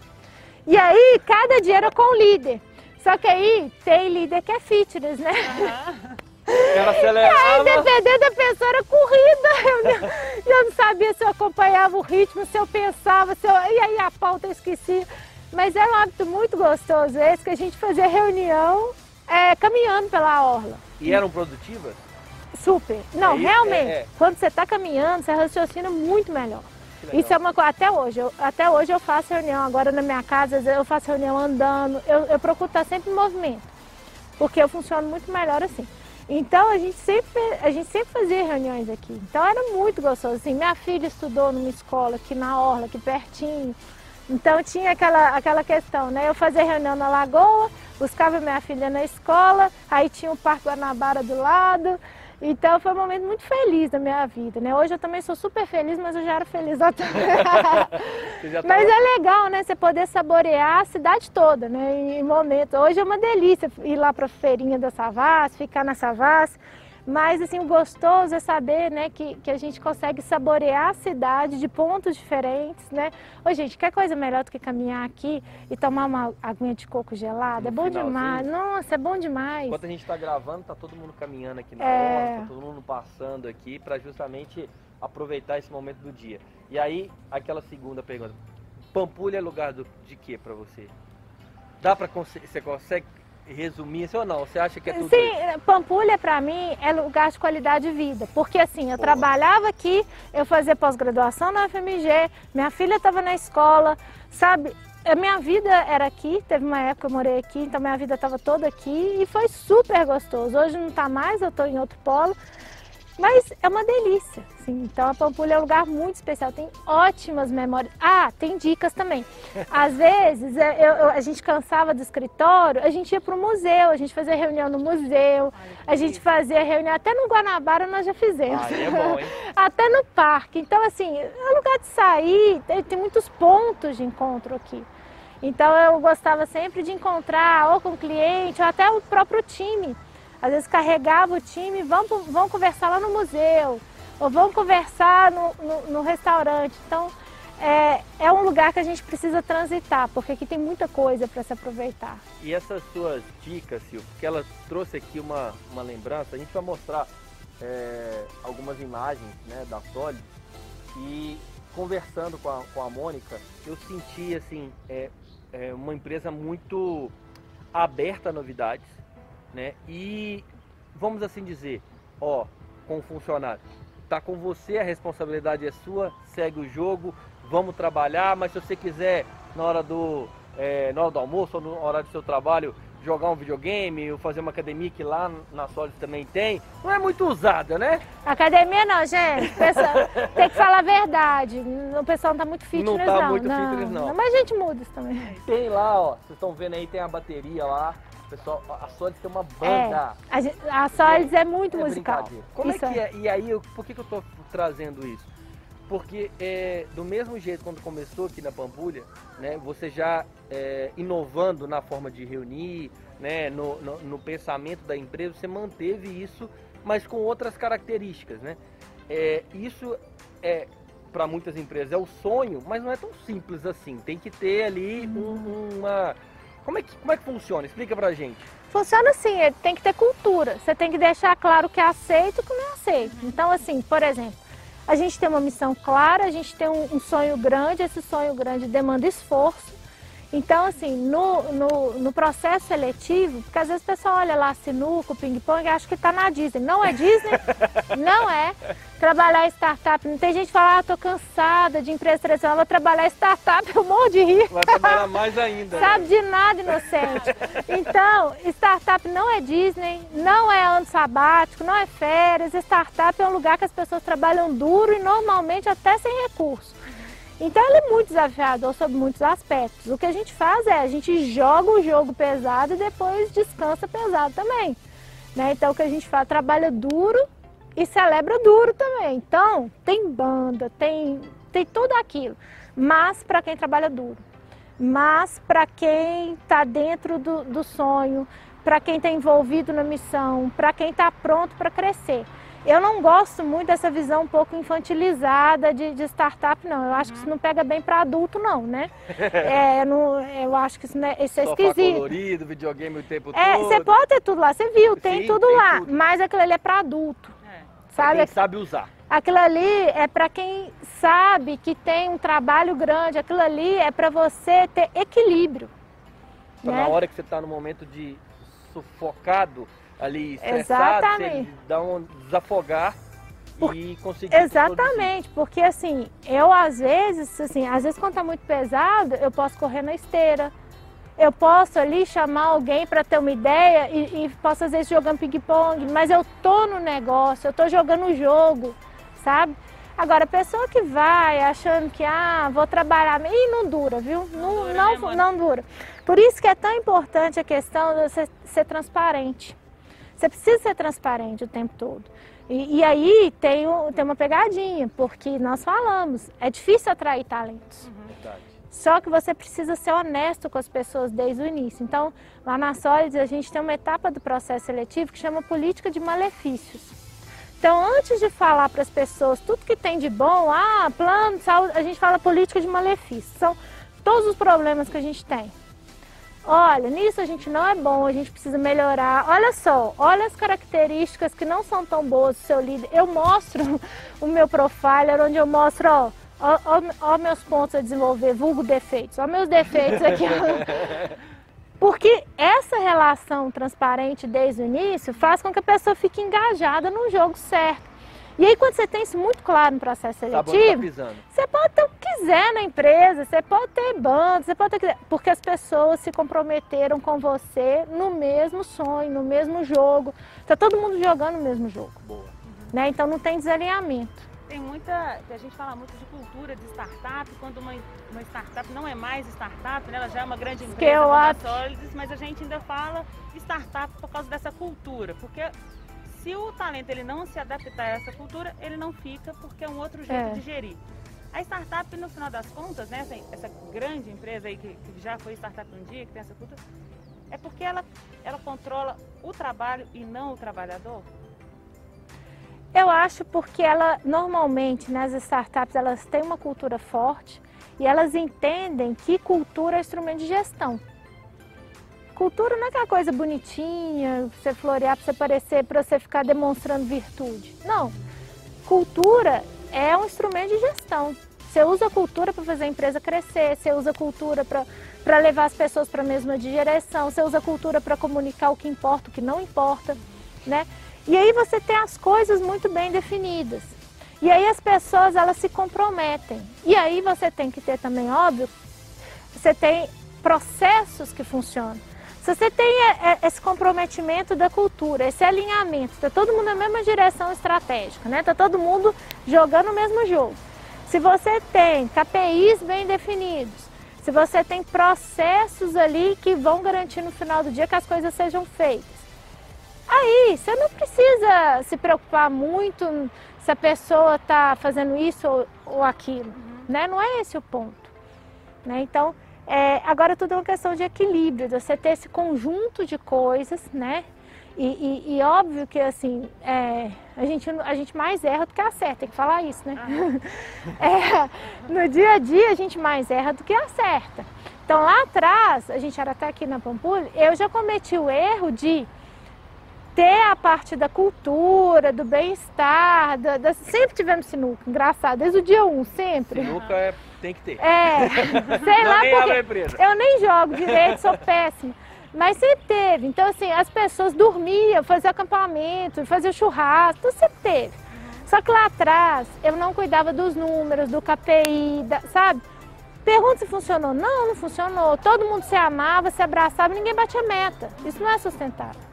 E aí, cada dia era com o líder. Só que aí, tem líder que é fitness, né? Ela Aí, acelerava. dependendo da pessoa, era corrida. Eu não, eu não sabia se eu acompanhava o ritmo, se eu pensava, se eu, e aí a pauta eu esqueci. Mas era um hábito muito gostoso esse, que a gente fazia reunião é, caminhando pela orla. E eram produtivas? Super. Não, É isso, realmente, é, é. quando você está caminhando, você raciocina muito melhor. Isso é uma coisa, até hoje, eu, até hoje eu faço reunião, agora na minha casa, eu faço reunião andando, eu, eu procuro estar sempre em movimento, porque eu funciono muito melhor assim. Então a gente sempre, a gente sempre fazia reuniões aqui. Então era muito gostoso. Assim, minha filha estudou numa escola aqui na Orla, aqui pertinho. Então tinha aquela, aquela questão, né? Eu fazia reunião na Lagoa, buscava minha filha na escola, aí tinha o Parque Guanabara do lado. Então foi um momento muito feliz da minha vida, né? Hoje eu também sou super feliz, mas eu já era feliz lá também. Mas é legal, né? Você poder saborear a cidade toda, né? Em momentos. Hoje é uma delícia ir lá para a feirinha da Savassi, ficar na Savassi. Mas, assim, o gostoso é saber, né, que, que a gente consegue saborear a cidade de pontos diferentes, né? Ô, gente, quer coisa melhor do que caminhar aqui e tomar uma aguinha de coco gelada? No é bom finalzinho. demais. Nossa, é bom demais. Enquanto a gente está gravando, tá todo mundo caminhando aqui na É. tá todo mundo passando aqui para justamente aproveitar esse momento do dia. E aí, aquela segunda pergunta. Pampulha é lugar do- de quê para você? Dá para você consegue resumir isso ou não? Você acha que é tudo Sim, isso? Pampulha para mim é lugar de qualidade de vida, porque assim, eu trabalhava aqui, eu fazia pós-graduação na FMG, minha filha estava na escola, sabe? A minha vida era aqui, teve uma época que eu morei aqui, então minha vida estava toda aqui e foi super gostoso. Hoje não está mais, eu estou em outro polo, mas é uma delícia. Assim. Então a Pampulha é um lugar muito especial, tem ótimas memórias. Ah, tem dicas também. Às vezes é, eu- eu- a gente cansava do escritório, a gente ia para o museu, a gente fazia reunião no museu, a gente fazia reunião até no Guanabara nós já fizemos. Ah, é bom, hein? até no parque. Então, assim, é lugar de sair, tem, tem muitos pontos de encontro aqui. Então, eu gostava sempre de encontrar ou com o cliente ou até o próprio time. Às vezes carregava o time, vamos, vamos conversar lá no museu, ou vamos conversar no, no, no restaurante. Então, é, é um lugar que a gente precisa transitar, porque aqui tem muita coisa para se aproveitar. E essas suas dicas, Silvio, que ela trouxe aqui uma, uma lembrança, a gente vai mostrar é, algumas imagens né, da Soli e conversando com a, com a Mônica, eu senti assim, é, é uma empresa muito aberta a novidades, né? E vamos assim dizer, ó, com o funcionário, tá com você, a responsabilidade é sua, segue o jogo, vamos trabalhar, mas se você quiser na hora do é, na hora do almoço ou na hora do seu trabalho jogar um videogame ou fazer uma academia que lá na Solis também tem, não é muito usada, né? Academia não, gente. Pessoal, tem que falar a verdade. O pessoal não tá muito fitness, Não não. tá muito fitness, não. Mas a gente muda isso também. Tem lá, ó, vocês estão vendo aí, tem a bateria lá. Pessoal, a Solis tem uma É, banda. a, gente- a Solids é muito É musical. Como Isso é que é? E aí, eu- por que, que eu tô trazendo isso? Porque é, do mesmo jeito quando começou aqui na Pampulha, né, você já é, inovando na forma de reunir, né, no, no- no pensamento da empresa, você manteve isso, mas com outras características, né? É, isso é para muitas empresas é o sonho, mas não é tão simples assim. Tem que ter ali um- uma como é que como é que funciona? Explica pra gente. Funciona assim, é, tem que ter cultura. Você tem que deixar claro o que é aceito e o que não é aceito. Então, assim, por exemplo, a gente tem uma missão clara, a gente tem um, um sonho grande, esse sonho grande demanda esforço. Então, assim, no, no, no processo seletivo, porque às vezes o pessoal olha lá sinuca, ping-pong e acha que está na Disney. Não é Disney, não é. Trabalhar startup, não tem gente que fala, ah, tô cansada de empresa tradicional, vou trabalhar startup, eu morro de rir. Vai trabalhar mais ainda. né? Sabe de nada, inocente. Então, startup não é Disney, não é ano sabático, não é férias. Startup é um lugar que as pessoas trabalham duro e normalmente até sem recurso. Então, ele é muito desafiador sobre muitos aspectos. O que a gente faz é, a gente joga o jogo pesado e depois descansa pesado também. Né? Então, o que a gente faz, trabalha duro e celebra duro também. Então, tem banda, tem, tem tudo aquilo. Mas para quem trabalha duro mas para quem está dentro do, do sonho, para quem está envolvido na missão, para quem está pronto para crescer. Eu não gosto muito dessa visão um pouco infantilizada de, de startup, não. Eu acho que isso não pega bem para adulto, não, né? É, não- eu acho que isso, não é, isso é Sofá esquisito. colorido, videogame o tempo É, todo. você pode ter tudo lá, você viu, tem Sim, tudo tem lá, tudo. mas aquilo ali é para adulto, É. Sabe? Quem sabe usar. Aquilo ali é para quem sabe que tem um trabalho grande, aquilo ali é para você ter equilíbrio. Pra né? na hora que você tá no momento de sufocado ali, estressado, Exatamente. você dá um desafogar Por- e conseguir produzir. Exatamente, porque assim, eu às vezes, assim, às vezes quando tá muito pesado, eu posso correr na esteira. Eu posso ali chamar alguém para ter uma ideia e, e posso às vezes jogando ping-pong, mas eu tô no negócio, eu tô jogando o jogo, sabe? Agora, a pessoa que vai achando que, ah, vou trabalhar, e não dura, viu? Não, dura, não, né, não dura. Por isso que é tão importante a questão de você ser transparente. Você precisa ser transparente o tempo todo. E, e aí tem, tem uma pegadinha, porque nós falamos, é difícil atrair talentos. Verdade. Só que você precisa ser honesto com as pessoas desde o início. Então, lá na Solids, a gente tem uma etapa do processo seletivo que chama política de malefícios. Então, antes de falar para as pessoas tudo que tem de bom, ah, plano de saúde, a gente fala política de malefícios. São todos os problemas que a gente tem. Olha, nisso a gente não é bom, a gente precisa melhorar. Olha só, olha as características que não são tão boas do seu líder. Eu mostro o meu profiler, onde eu mostro, ó, ó, ó, ó meus pontos a desenvolver, vulgo defeitos, ó meus defeitos aqui. Porque essa relação transparente desde o início faz com que a pessoa fique engajada no jogo certo. E aí, quando você tem isso muito claro no processo onde tá seletivo, pisando. você pode ter o que quiser na empresa, você pode ter banda, você pode ter o que quiser, porque as pessoas se comprometeram com você no mesmo sonho, no mesmo jogo. Tá todo mundo jogando o mesmo jogo, Boa. né? Então não tem desalinhamento. Tem muita, a gente fala muito de cultura de startup, quando uma, uma startup não é mais startup, né? ela já é uma grande empresa. Solids, mas a gente ainda fala startup por causa dessa cultura, porque se o talento ele não se adaptar a essa cultura, ele não fica porque é um outro jeito É. de gerir. A startup, no final das contas, né, essa, essa grande empresa aí que, que já foi startup um dia, que tem essa cultura, é porque ela, ela controla o trabalho e não o trabalhador. Eu acho porque ela normalmente nas startups elas têm uma cultura forte e elas entendem que cultura é instrumento de gestão. Cultura não é aquela coisa bonitinha, você florear para você parecer, para você ficar demonstrando virtude. Não. Cultura é um instrumento de gestão. Você usa a cultura para fazer a empresa crescer, você usa a cultura para levar as pessoas para a mesma direção, você usa a cultura para comunicar o que importa, o que não importa, né? E aí você tem as coisas muito bem definidas. E aí as pessoas elas se comprometem. E aí você tem que ter também, óbvio, você tem processos que funcionam. Se você tem é, é, esse comprometimento da cultura, esse alinhamento, está todo mundo na mesma direção estratégica, né? Está todo mundo jogando o mesmo jogo. Se você tem KPIs bem definidos, se você tem processos ali que vão garantir no final do dia que as coisas sejam feitas, aí você não precisa se preocupar muito se a pessoa está fazendo isso ou, ou aquilo, né? Não é esse o ponto. Né? Então, é, agora tudo é uma questão de equilíbrio, de você ter esse conjunto de coisas, né? E, e, e óbvio que assim, é, a, gente, a gente mais erra do que acerta, tem que falar isso, né? é, no dia a dia a gente mais erra do que acerta. Então lá atrás, a gente era até aqui na Pampulha, eu já cometi o erro de ter a parte da cultura, do bem-estar, da, da... sempre tivemos sinuca, engraçado, desde o dia 1, um, sempre. Sinuca é, tem que ter. É, sei lá porque eu nem jogo direito, sou péssima. Mas sempre teve. Então, assim, as pessoas dormiam, faziam acampamento, faziam churrasco, tudo sempre teve. Só que lá atrás eu não cuidava dos números, do KPI, da, sabe? Pergunta se funcionou. Não, não funcionou. Todo mundo se amava, se abraçava, ninguém batia meta. Isso não é sustentável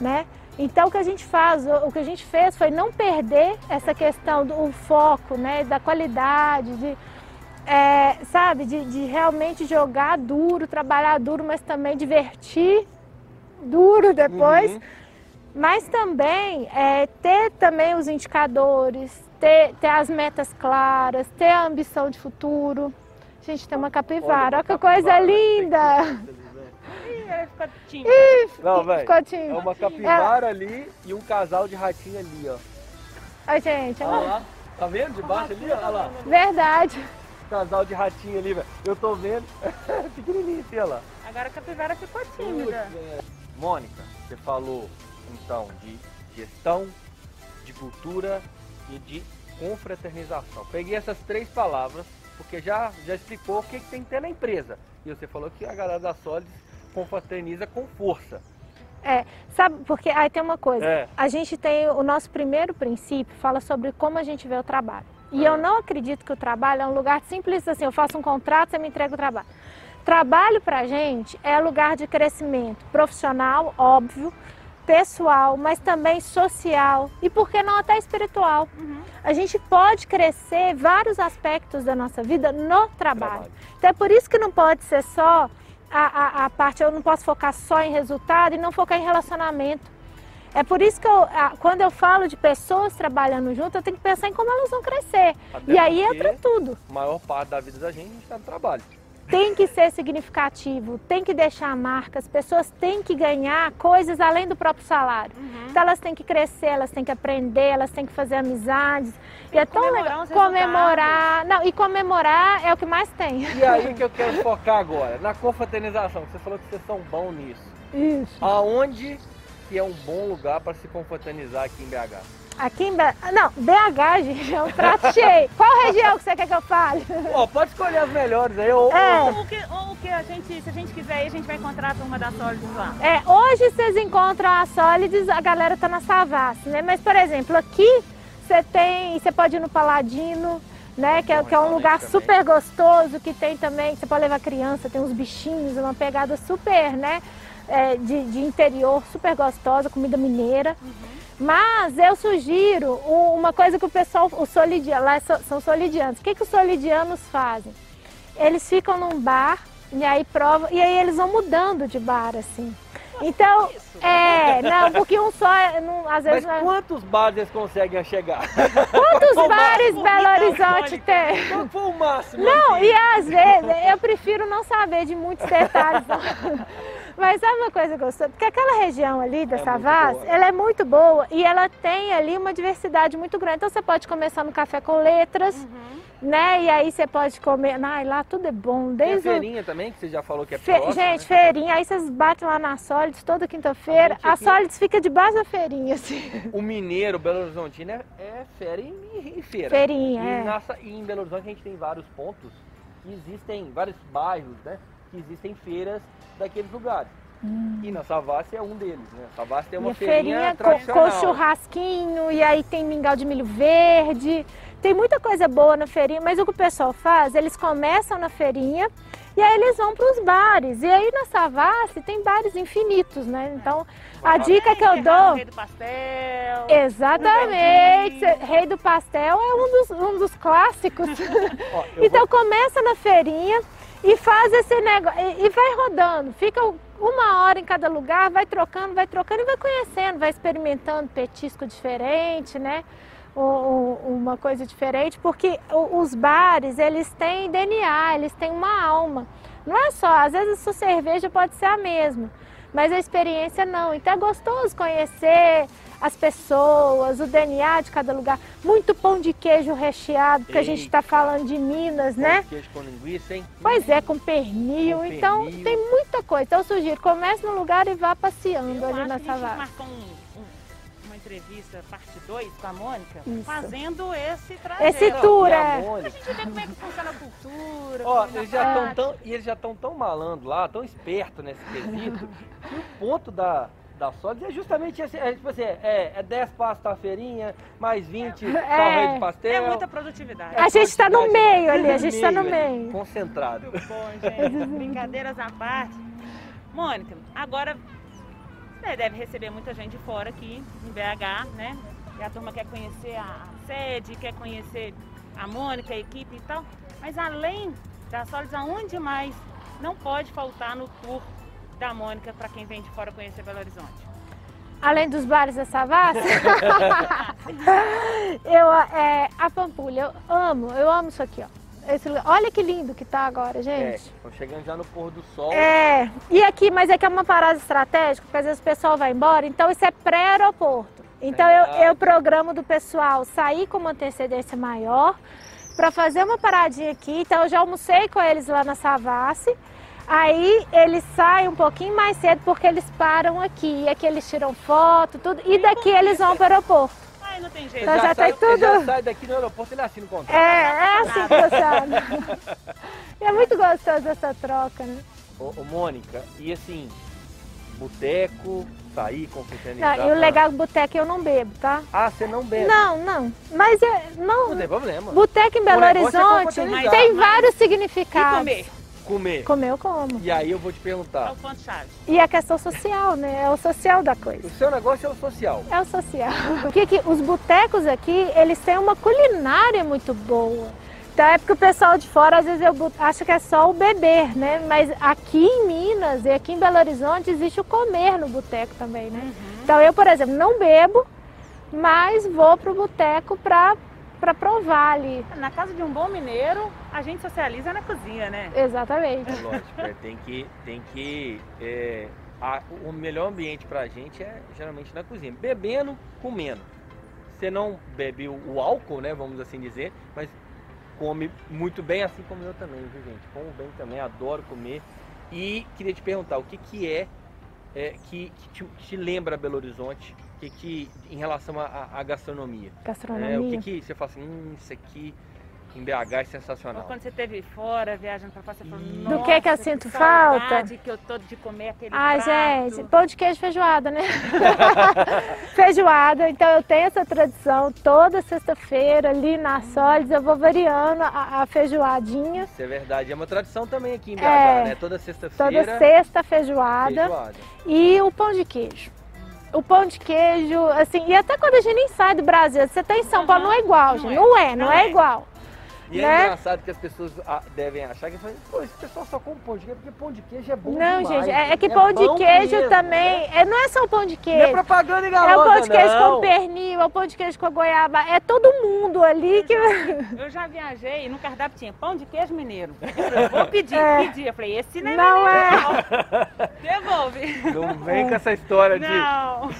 né? Então o que a gente faz, o que a gente fez foi não perder essa questão do foco, né, da qualidade, de, é, sabe, de, de, realmente jogar duro, trabalhar duro, mas também divertir duro depois. Uhum. Mas também é, ter também os indicadores, ter, ter as metas claras, ter a ambição de futuro. A gente tem uma capivara, olha que coisa linda! Ih, ficou tímida. Ih, Não, velho. É uma capivara ali e um casal de ratinho ali, ó. Ai, gente. Olha lá. Tá vendo? Debaixo ali, olha lá. Verdade. Casal de ratinho ali, velho. Eu tô vendo. Pequenininho, assim, olha lá. Agora a capivara ficou tímida. Mônica, você falou, então, de gestão, de cultura e de confraternização. Peguei essas três palavras, porque já, já explicou o que, que tem que ter na empresa. E você falou que a galera da Solids confraterniza com força. É, sabe, porque aí tem uma coisa, é. a gente tem o nosso primeiro princípio, fala sobre como a gente vê o trabalho. E eu não acredito que o trabalho é um lugar simples assim, eu faço um contrato, você me entrega o trabalho. Trabalho pra gente é lugar de crescimento profissional, óbvio, pessoal, mas também social e por que não até espiritual. Uhum. A gente pode crescer vários aspectos da nossa vida no trabalho. trabalho. Então é por isso que não pode ser só a, a, a, parte, eu não posso focar só em resultado e não focar em relacionamento. É por isso que eu, quando eu falo de pessoas trabalhando junto, eu tenho que pensar em como elas vão crescer. Até e aí entra tudo. A maior parte da vida da gente está no trabalho tem que ser significativo, tem que deixar marca, as pessoas têm que ganhar coisas além do próprio salário. Uhum. Então elas têm que crescer, elas têm que aprender, elas têm que fazer amizades. E, e é tão legal comemorar. Não, e comemorar é o que mais tem. E aí que eu quero focar agora, na confraternização, você falou que vocês são bons nisso. Isso. Aonde que é um bom lugar para se confraternizar aqui em BH? Aqui em BH. Não, BH, gente, é um prato cheio. Qual região que você quer que eu fale? Pô, pode escolher as melhores aí. Ou, é. ou, o que, ou o que a gente, se a gente quiser ir, a gente vai encontrar a turma da Solids lá. É, hoje vocês encontram a Solids, a galera tá na Savassi, né? Mas, por exemplo, aqui você tem. Você pode ir no Paladino. Né, que, é, que é um lugar também. super gostoso, que tem também, você pode levar criança, tem uns bichinhos, uma pegada super, né, é, de, de interior, super gostosa, comida mineira. Uhum. Mas eu sugiro uma coisa que o pessoal, os solidianos, lá são solidianos. O que, que os solidianos fazem? Eles ficam num bar e aí provam, e aí eles vão mudando de bar, assim. Então, é, não, porque um só, não, às vezes... Mas quantos bares eles conseguem chegar? Quantos bares Belo Horizonte tem? Qual foi o máximo? Não, e às vezes, eu prefiro não saber de muitos detalhes. Mas sabe uma coisa gostosa? Porque aquela região ali da é Savas, ela é muito boa e ela tem ali uma diversidade muito grande. Então você pode começar no café com letras, uhum. né? E aí você pode comer. Ai, lá tudo é bom. Desde tem a feirinha o... também, que você já falou que é Fe... próxima, Gente, né? feirinha. Aí vocês batem lá na Solids toda quinta-feira. A, a Solids fica debaixo da feirinha, assim. O mineiro, Belo Horizontino, é, é feira e, feira. Feirinha, e, é. Nessa, e em Belo Horizonte a gente tem vários pontos. Existem vários bairros, né? Que existem feiras daqueles lugares. Hum. E na Savassi é um deles, né? Savassi tem uma e feirinha, feirinha com, com, churrasquinho, e aí tem mingau de milho verde. Tem muita coisa boa na feirinha, mas o que o pessoal faz, eles começam na feirinha E aí eles vão para os bares. E aí na Savassi tem bares infinitos, né? Então a dica que eu dou. Rei do pastel. Exatamente. Rei do pastel é um dos, um dos clássicos. Ó, então começa na feirinha e faz esse negócio. E, vai rodando. Fica uma hora em cada lugar, vai trocando, vai trocando e vai conhecendo, vai experimentando petisco diferente, né? uma coisa diferente, porque os bares, eles têm DNA, eles têm uma alma. Não é só, às vezes a sua cerveja pode ser a mesma, mas a experiência não. Então é gostoso conhecer as pessoas, o DNA de cada lugar. Muito pão de queijo recheado, porque a gente está Eita. falando de Minas, né? Pão de Queijo com linguiça, hein? Pois é, com pernil. Com então pernil. tem muita coisa. Então eu sugiro, comece no lugar e vá passeando Eu ali na que a gente Savassi. marcou uma entrevista, parte 2, com a Mônica, Isso. fazendo esse trajeto. Esse tour, E a é. A gente vê como é que funciona a cultura. Ó, como é eles já estão prática. tão, e eles já estão tão malandro lá, tão esperto nesse quesito, que o ponto da, da Solis é justamente esse, é, tipo assim, é, é 10 passos da feirinha, mais 20 é, É. do pastel. É muita produtividade. A gente tá no quantidade meio demais. ali, a gente tá no ali, meio. Concentrado. Muito bom, gente. Brincadeiras à parte. Mônica, agora você deve receber muita gente de fora aqui em BH, né? E a turma quer conhecer a sede, quer conhecer a Mônica, a equipe e tal. Mas além da Solids, aonde mais não pode faltar no tour da Mônica para quem vem de fora conhecer Belo Horizonte? Além dos bares da Savassi, eu, é, a Pampulha, eu amo, eu amo isso aqui, ó. Esse olha que lindo que tá agora, É, gente. estamos chegando já no pôr do sol. É, e aqui, mas aqui é uma parada estratégica, porque às vezes o pessoal vai embora, então isso é pré-aeroporto. Então eu, eu programo do pessoal sair com uma antecedência maior para fazer uma paradinha aqui. Então eu já almocei com eles lá na Savassi. Aí eles saem um pouquinho mais cedo porque eles param aqui. E aqui eles tiram foto, tudo. E daqui eles vão para o aeroporto. Ai, não tem jeito. Então já sai, tem ele já tudo. sai daqui no aeroporto, ele assina o contrato. É, é assim que funciona. E é muito gostoso essa troca, né? Ô, ô, Mônica, e assim, boteco, sair, Não, confraternizar. e o legal do boteco eu não bebo, tá? Ah, você não bebe. Não, não. Mas é, não, Não tem problema. Boteco em Belo é Horizonte confraternizar. tem Mas- vários E significados. comer? Comer. Comer eu como. E aí eu vou te É perguntar. o ponto-chave. E a questão social, né? É o social da coisa. O seu negócio é o social. É o social. Porque que os botecos aqui, eles têm uma culinária muito boa. Então é porque o pessoal de fora às vezes eu acha que é só o beber, né? Mas aqui em Minas e aqui em Belo Horizonte existe o comer no boteco também, né? Então eu, por exemplo, não bebo, mas vou pro boteco pra, pra provar ali. Na casa de um bom mineiro, a gente socializa na cozinha, né? Exatamente. É lógico, é, tem que. Tem que é, a- o melhor ambiente pra gente é geralmente na cozinha. Bebendo, comendo. Você não bebe o, o álcool, né? Vamos assim dizer, mas come muito bem, assim como eu também, viu, gente? Como bem também, adoro comer. E queria te perguntar, o que, que é, é, que, que te, que te lembra Belo Horizonte? Que, que em relação à gastronomia? Gastronomia. É, o que, que você fala assim, hum, isso aqui em BH é Ou sensacional. quando você esteve fora, viajando pra fora, você falou, Do que que eu sinto falta?" saudade que eu tô de comer aquele Ai, prato. gente, pão de queijo feijoada, né? feijoada, então eu tenho essa tradição. Toda sexta-feira ali na Solis eu vou variando a, a feijoadinha. Isso é verdade. É uma tradição também aqui em BH, É. né? Toda sexta-feira. Toda sexta feijoada. feijoada. E o pão de queijo. O pão de queijo, assim, e até quando a gente nem sai do Brasil, você tá em São Paulo, não é igual, Não gente. é. Não é, não, Não é é. igual. E Né? é engraçado que as pessoas ah, devem achar que falam, pô, esse pessoal só come pão de queijo porque pão de queijo é bom Não, demais. gente, é, é que pão bom de queijo mesmo, também, né? é, não é só o pão de Não é queijo. propaganda É o pão de queijo não. com pernil, é o pão de queijo com goiaba, é todo mundo ali que. Eu já viajei e no cardápio tinha pão de queijo mineiro. Eu falei, vou pedir, É. pedir. Eu falei, esse não é Não mineiro, não. Devolve. Não vem com essa história de... Não.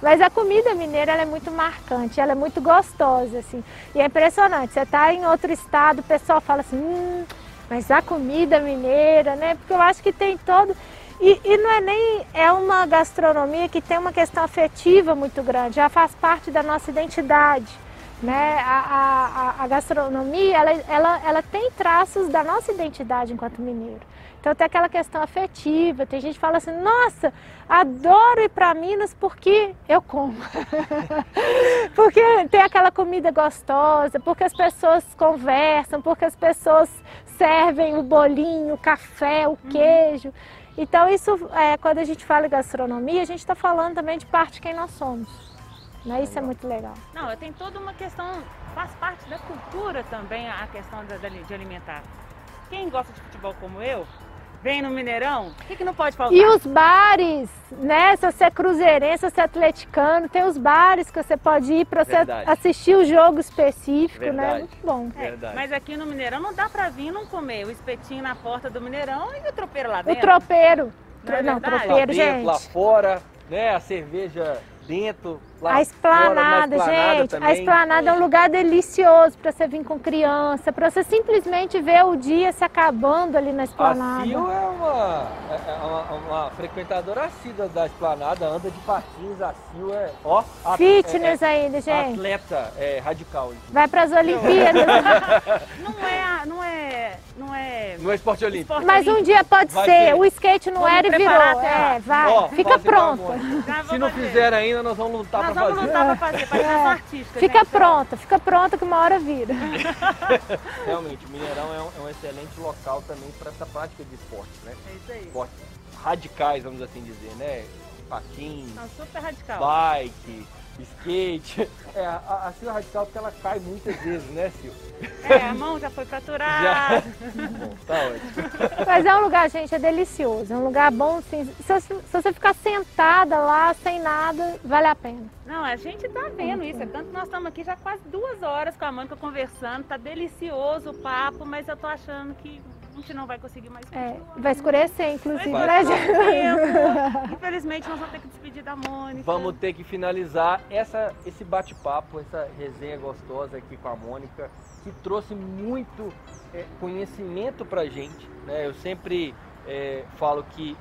Mas a comida mineira é muito marcante, ela é muito gostosa, assim. E é impressionante, você tá em outro estado, o pessoal fala assim, hum, mas a comida mineira, né? Porque eu acho que tem todo. E, e não é nem. É uma gastronomia que tem uma questão afetiva muito grande, já faz parte da nossa identidade. Né? A, a- a gastronomia ela, ela, ela tem traços da nossa identidade enquanto mineiro. Então tem aquela questão afetiva, tem gente que fala assim, nossa, adoro ir para Minas porque eu como. porque tem aquela comida gostosa, porque as pessoas conversam, porque as pessoas servem o bolinho, o café, o queijo. Então, isso, é, quando a gente fala em gastronomia, a gente está falando também de parte de quem nós somos. Né? Isso é muito legal. Não, tem toda uma questão, faz parte da cultura também a questão de alimentar. Quem gosta de futebol como eu, vem no Mineirão, o que, que não pode faltar? E os bares, né? Se você é cruzeirense, se você é atleticano, tem os bares que você pode ir para você assistir o jogo específico, né? Verdade. Muito bom. É, Verdade. mas aqui no Mineirão não dá pra vir e não comer o espetinho na porta do Mineirão e o tropeiro lá O dentro. tropeiro. Não é não? Lá tropeiro, dentro, lá gente. fora, né? A cerveja dentro, lá A esplanada, gente, também. a esplanada é um lugar delicioso para você vir com criança, para você simplesmente ver o dia se acabando ali na A esplanada. Sil é uma, é- é uma, uma frequentadora assídua da esplanada, anda de patins, a Sil é, ó, a- Fitness é, ainda, é, gente. atleta é, radical. Vai para as Olimpíadas. Não é, não é, não é... No esporte olímpico. Esporte Mas um olímpico. dia pode Vai ser. ter. O skate não Vamos era e virou. É, vai. Ó, Fica vou Se não fazer. fizer ainda, nós vamos lutar Nós pra vamos fazer. lutar pra fazer, patinação artística, Fica gente. pronta, fica pronta que uma hora vira. Realmente, o Mineirão é um, é um excelente local também para essa prática de esportes, né? É isso aí. Esportes radicais, vamos assim dizer, né? Patins, Não, super radical. bike, skate. É, a, a radical porque ela cai muitas vezes, né, Sil? É, a mão já foi fraturada. Bom, tá ótimo. Mas é um lugar, gente, é delicioso. É um lugar bom, sim. Se, se você ficar sentada lá, sem nada, vale a pena. Não, a gente tá vendo isso. É tanto que nós estamos aqui já quase duas horas com a Mônica conversando. Tá delicioso o papo, mas eu tô achando que gente não vai conseguir mais É, vai escurecer, inclusive, Vai né. Infelizmente, nós vamos ter que despedir da Mônica. Vamos ter que finalizar essa, esse bate-papo, essa resenha gostosa aqui com a Mônica, que trouxe muito é, conhecimento pra gente. Né? Eu sempre é, falo que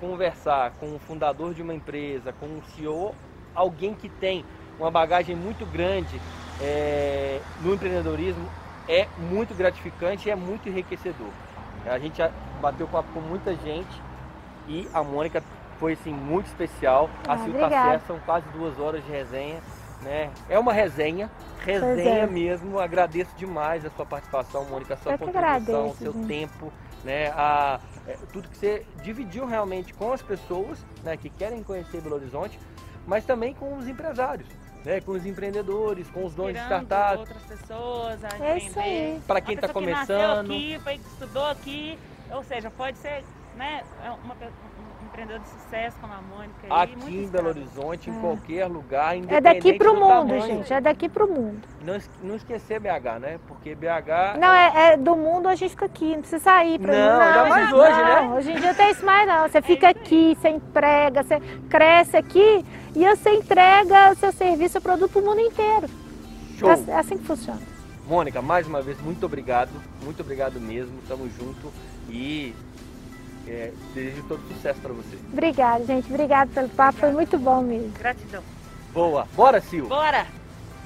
conversar com o fundador de uma empresa, com um CEO, alguém que tem uma bagagem muito grande é, no empreendedorismo, é muito gratificante e é muito enriquecedor. A gente bateu papo com muita gente e a Mônica foi assim muito especial. Ah, a Sil tá são quase duas horas de resenha. Né? É uma resenha, resenha é. mesmo. Agradeço demais a sua participação, Mônica, a sua Eu contribuição, o seu gente. tempo, né? A, é, tudo que você dividiu realmente com as pessoas né, que querem conhecer Belo Horizonte, mas também com os empresários, né? com os empreendedores, com os donos de startups. outras pessoas a É isso aí. Para quem está pessoa que nasceu começando. aqui, foi, estudou aqui, ou seja, pode ser né, é uma, um empreendedor de sucesso como a Mônica. Aqui em Belo. Horizonte, em qualquer lugar, É independente daqui pro do mundo, tamanho. gente. É daqui pro mundo. Não, não esquecer BH, né? Porque BH Não, é, é do mundo a gente fica aqui, não precisa sair pra Não, ainda gente, mais hoje, né? não. Hoje em dia tem isso mais não. Você fica aqui, você emprega, você cresce aqui e você entrega o seu serviço, seu produto pro mundo inteiro. show. É assim que funciona. Mônica, mais uma vez, muito obrigado. Muito obrigado mesmo. Tamo junto e é, desejo todo sucesso para você. Obrigada, gente. Obrigada pelo papo, foi muito bom mesmo. Gratidão. Boa. Bora, Sil. Bora!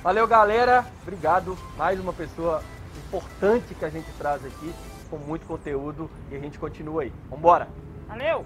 Valeu, galera. Obrigado. Mais uma pessoa importante que a gente traz aqui com muito conteúdo e a gente continua aí. Vambora. Valeu!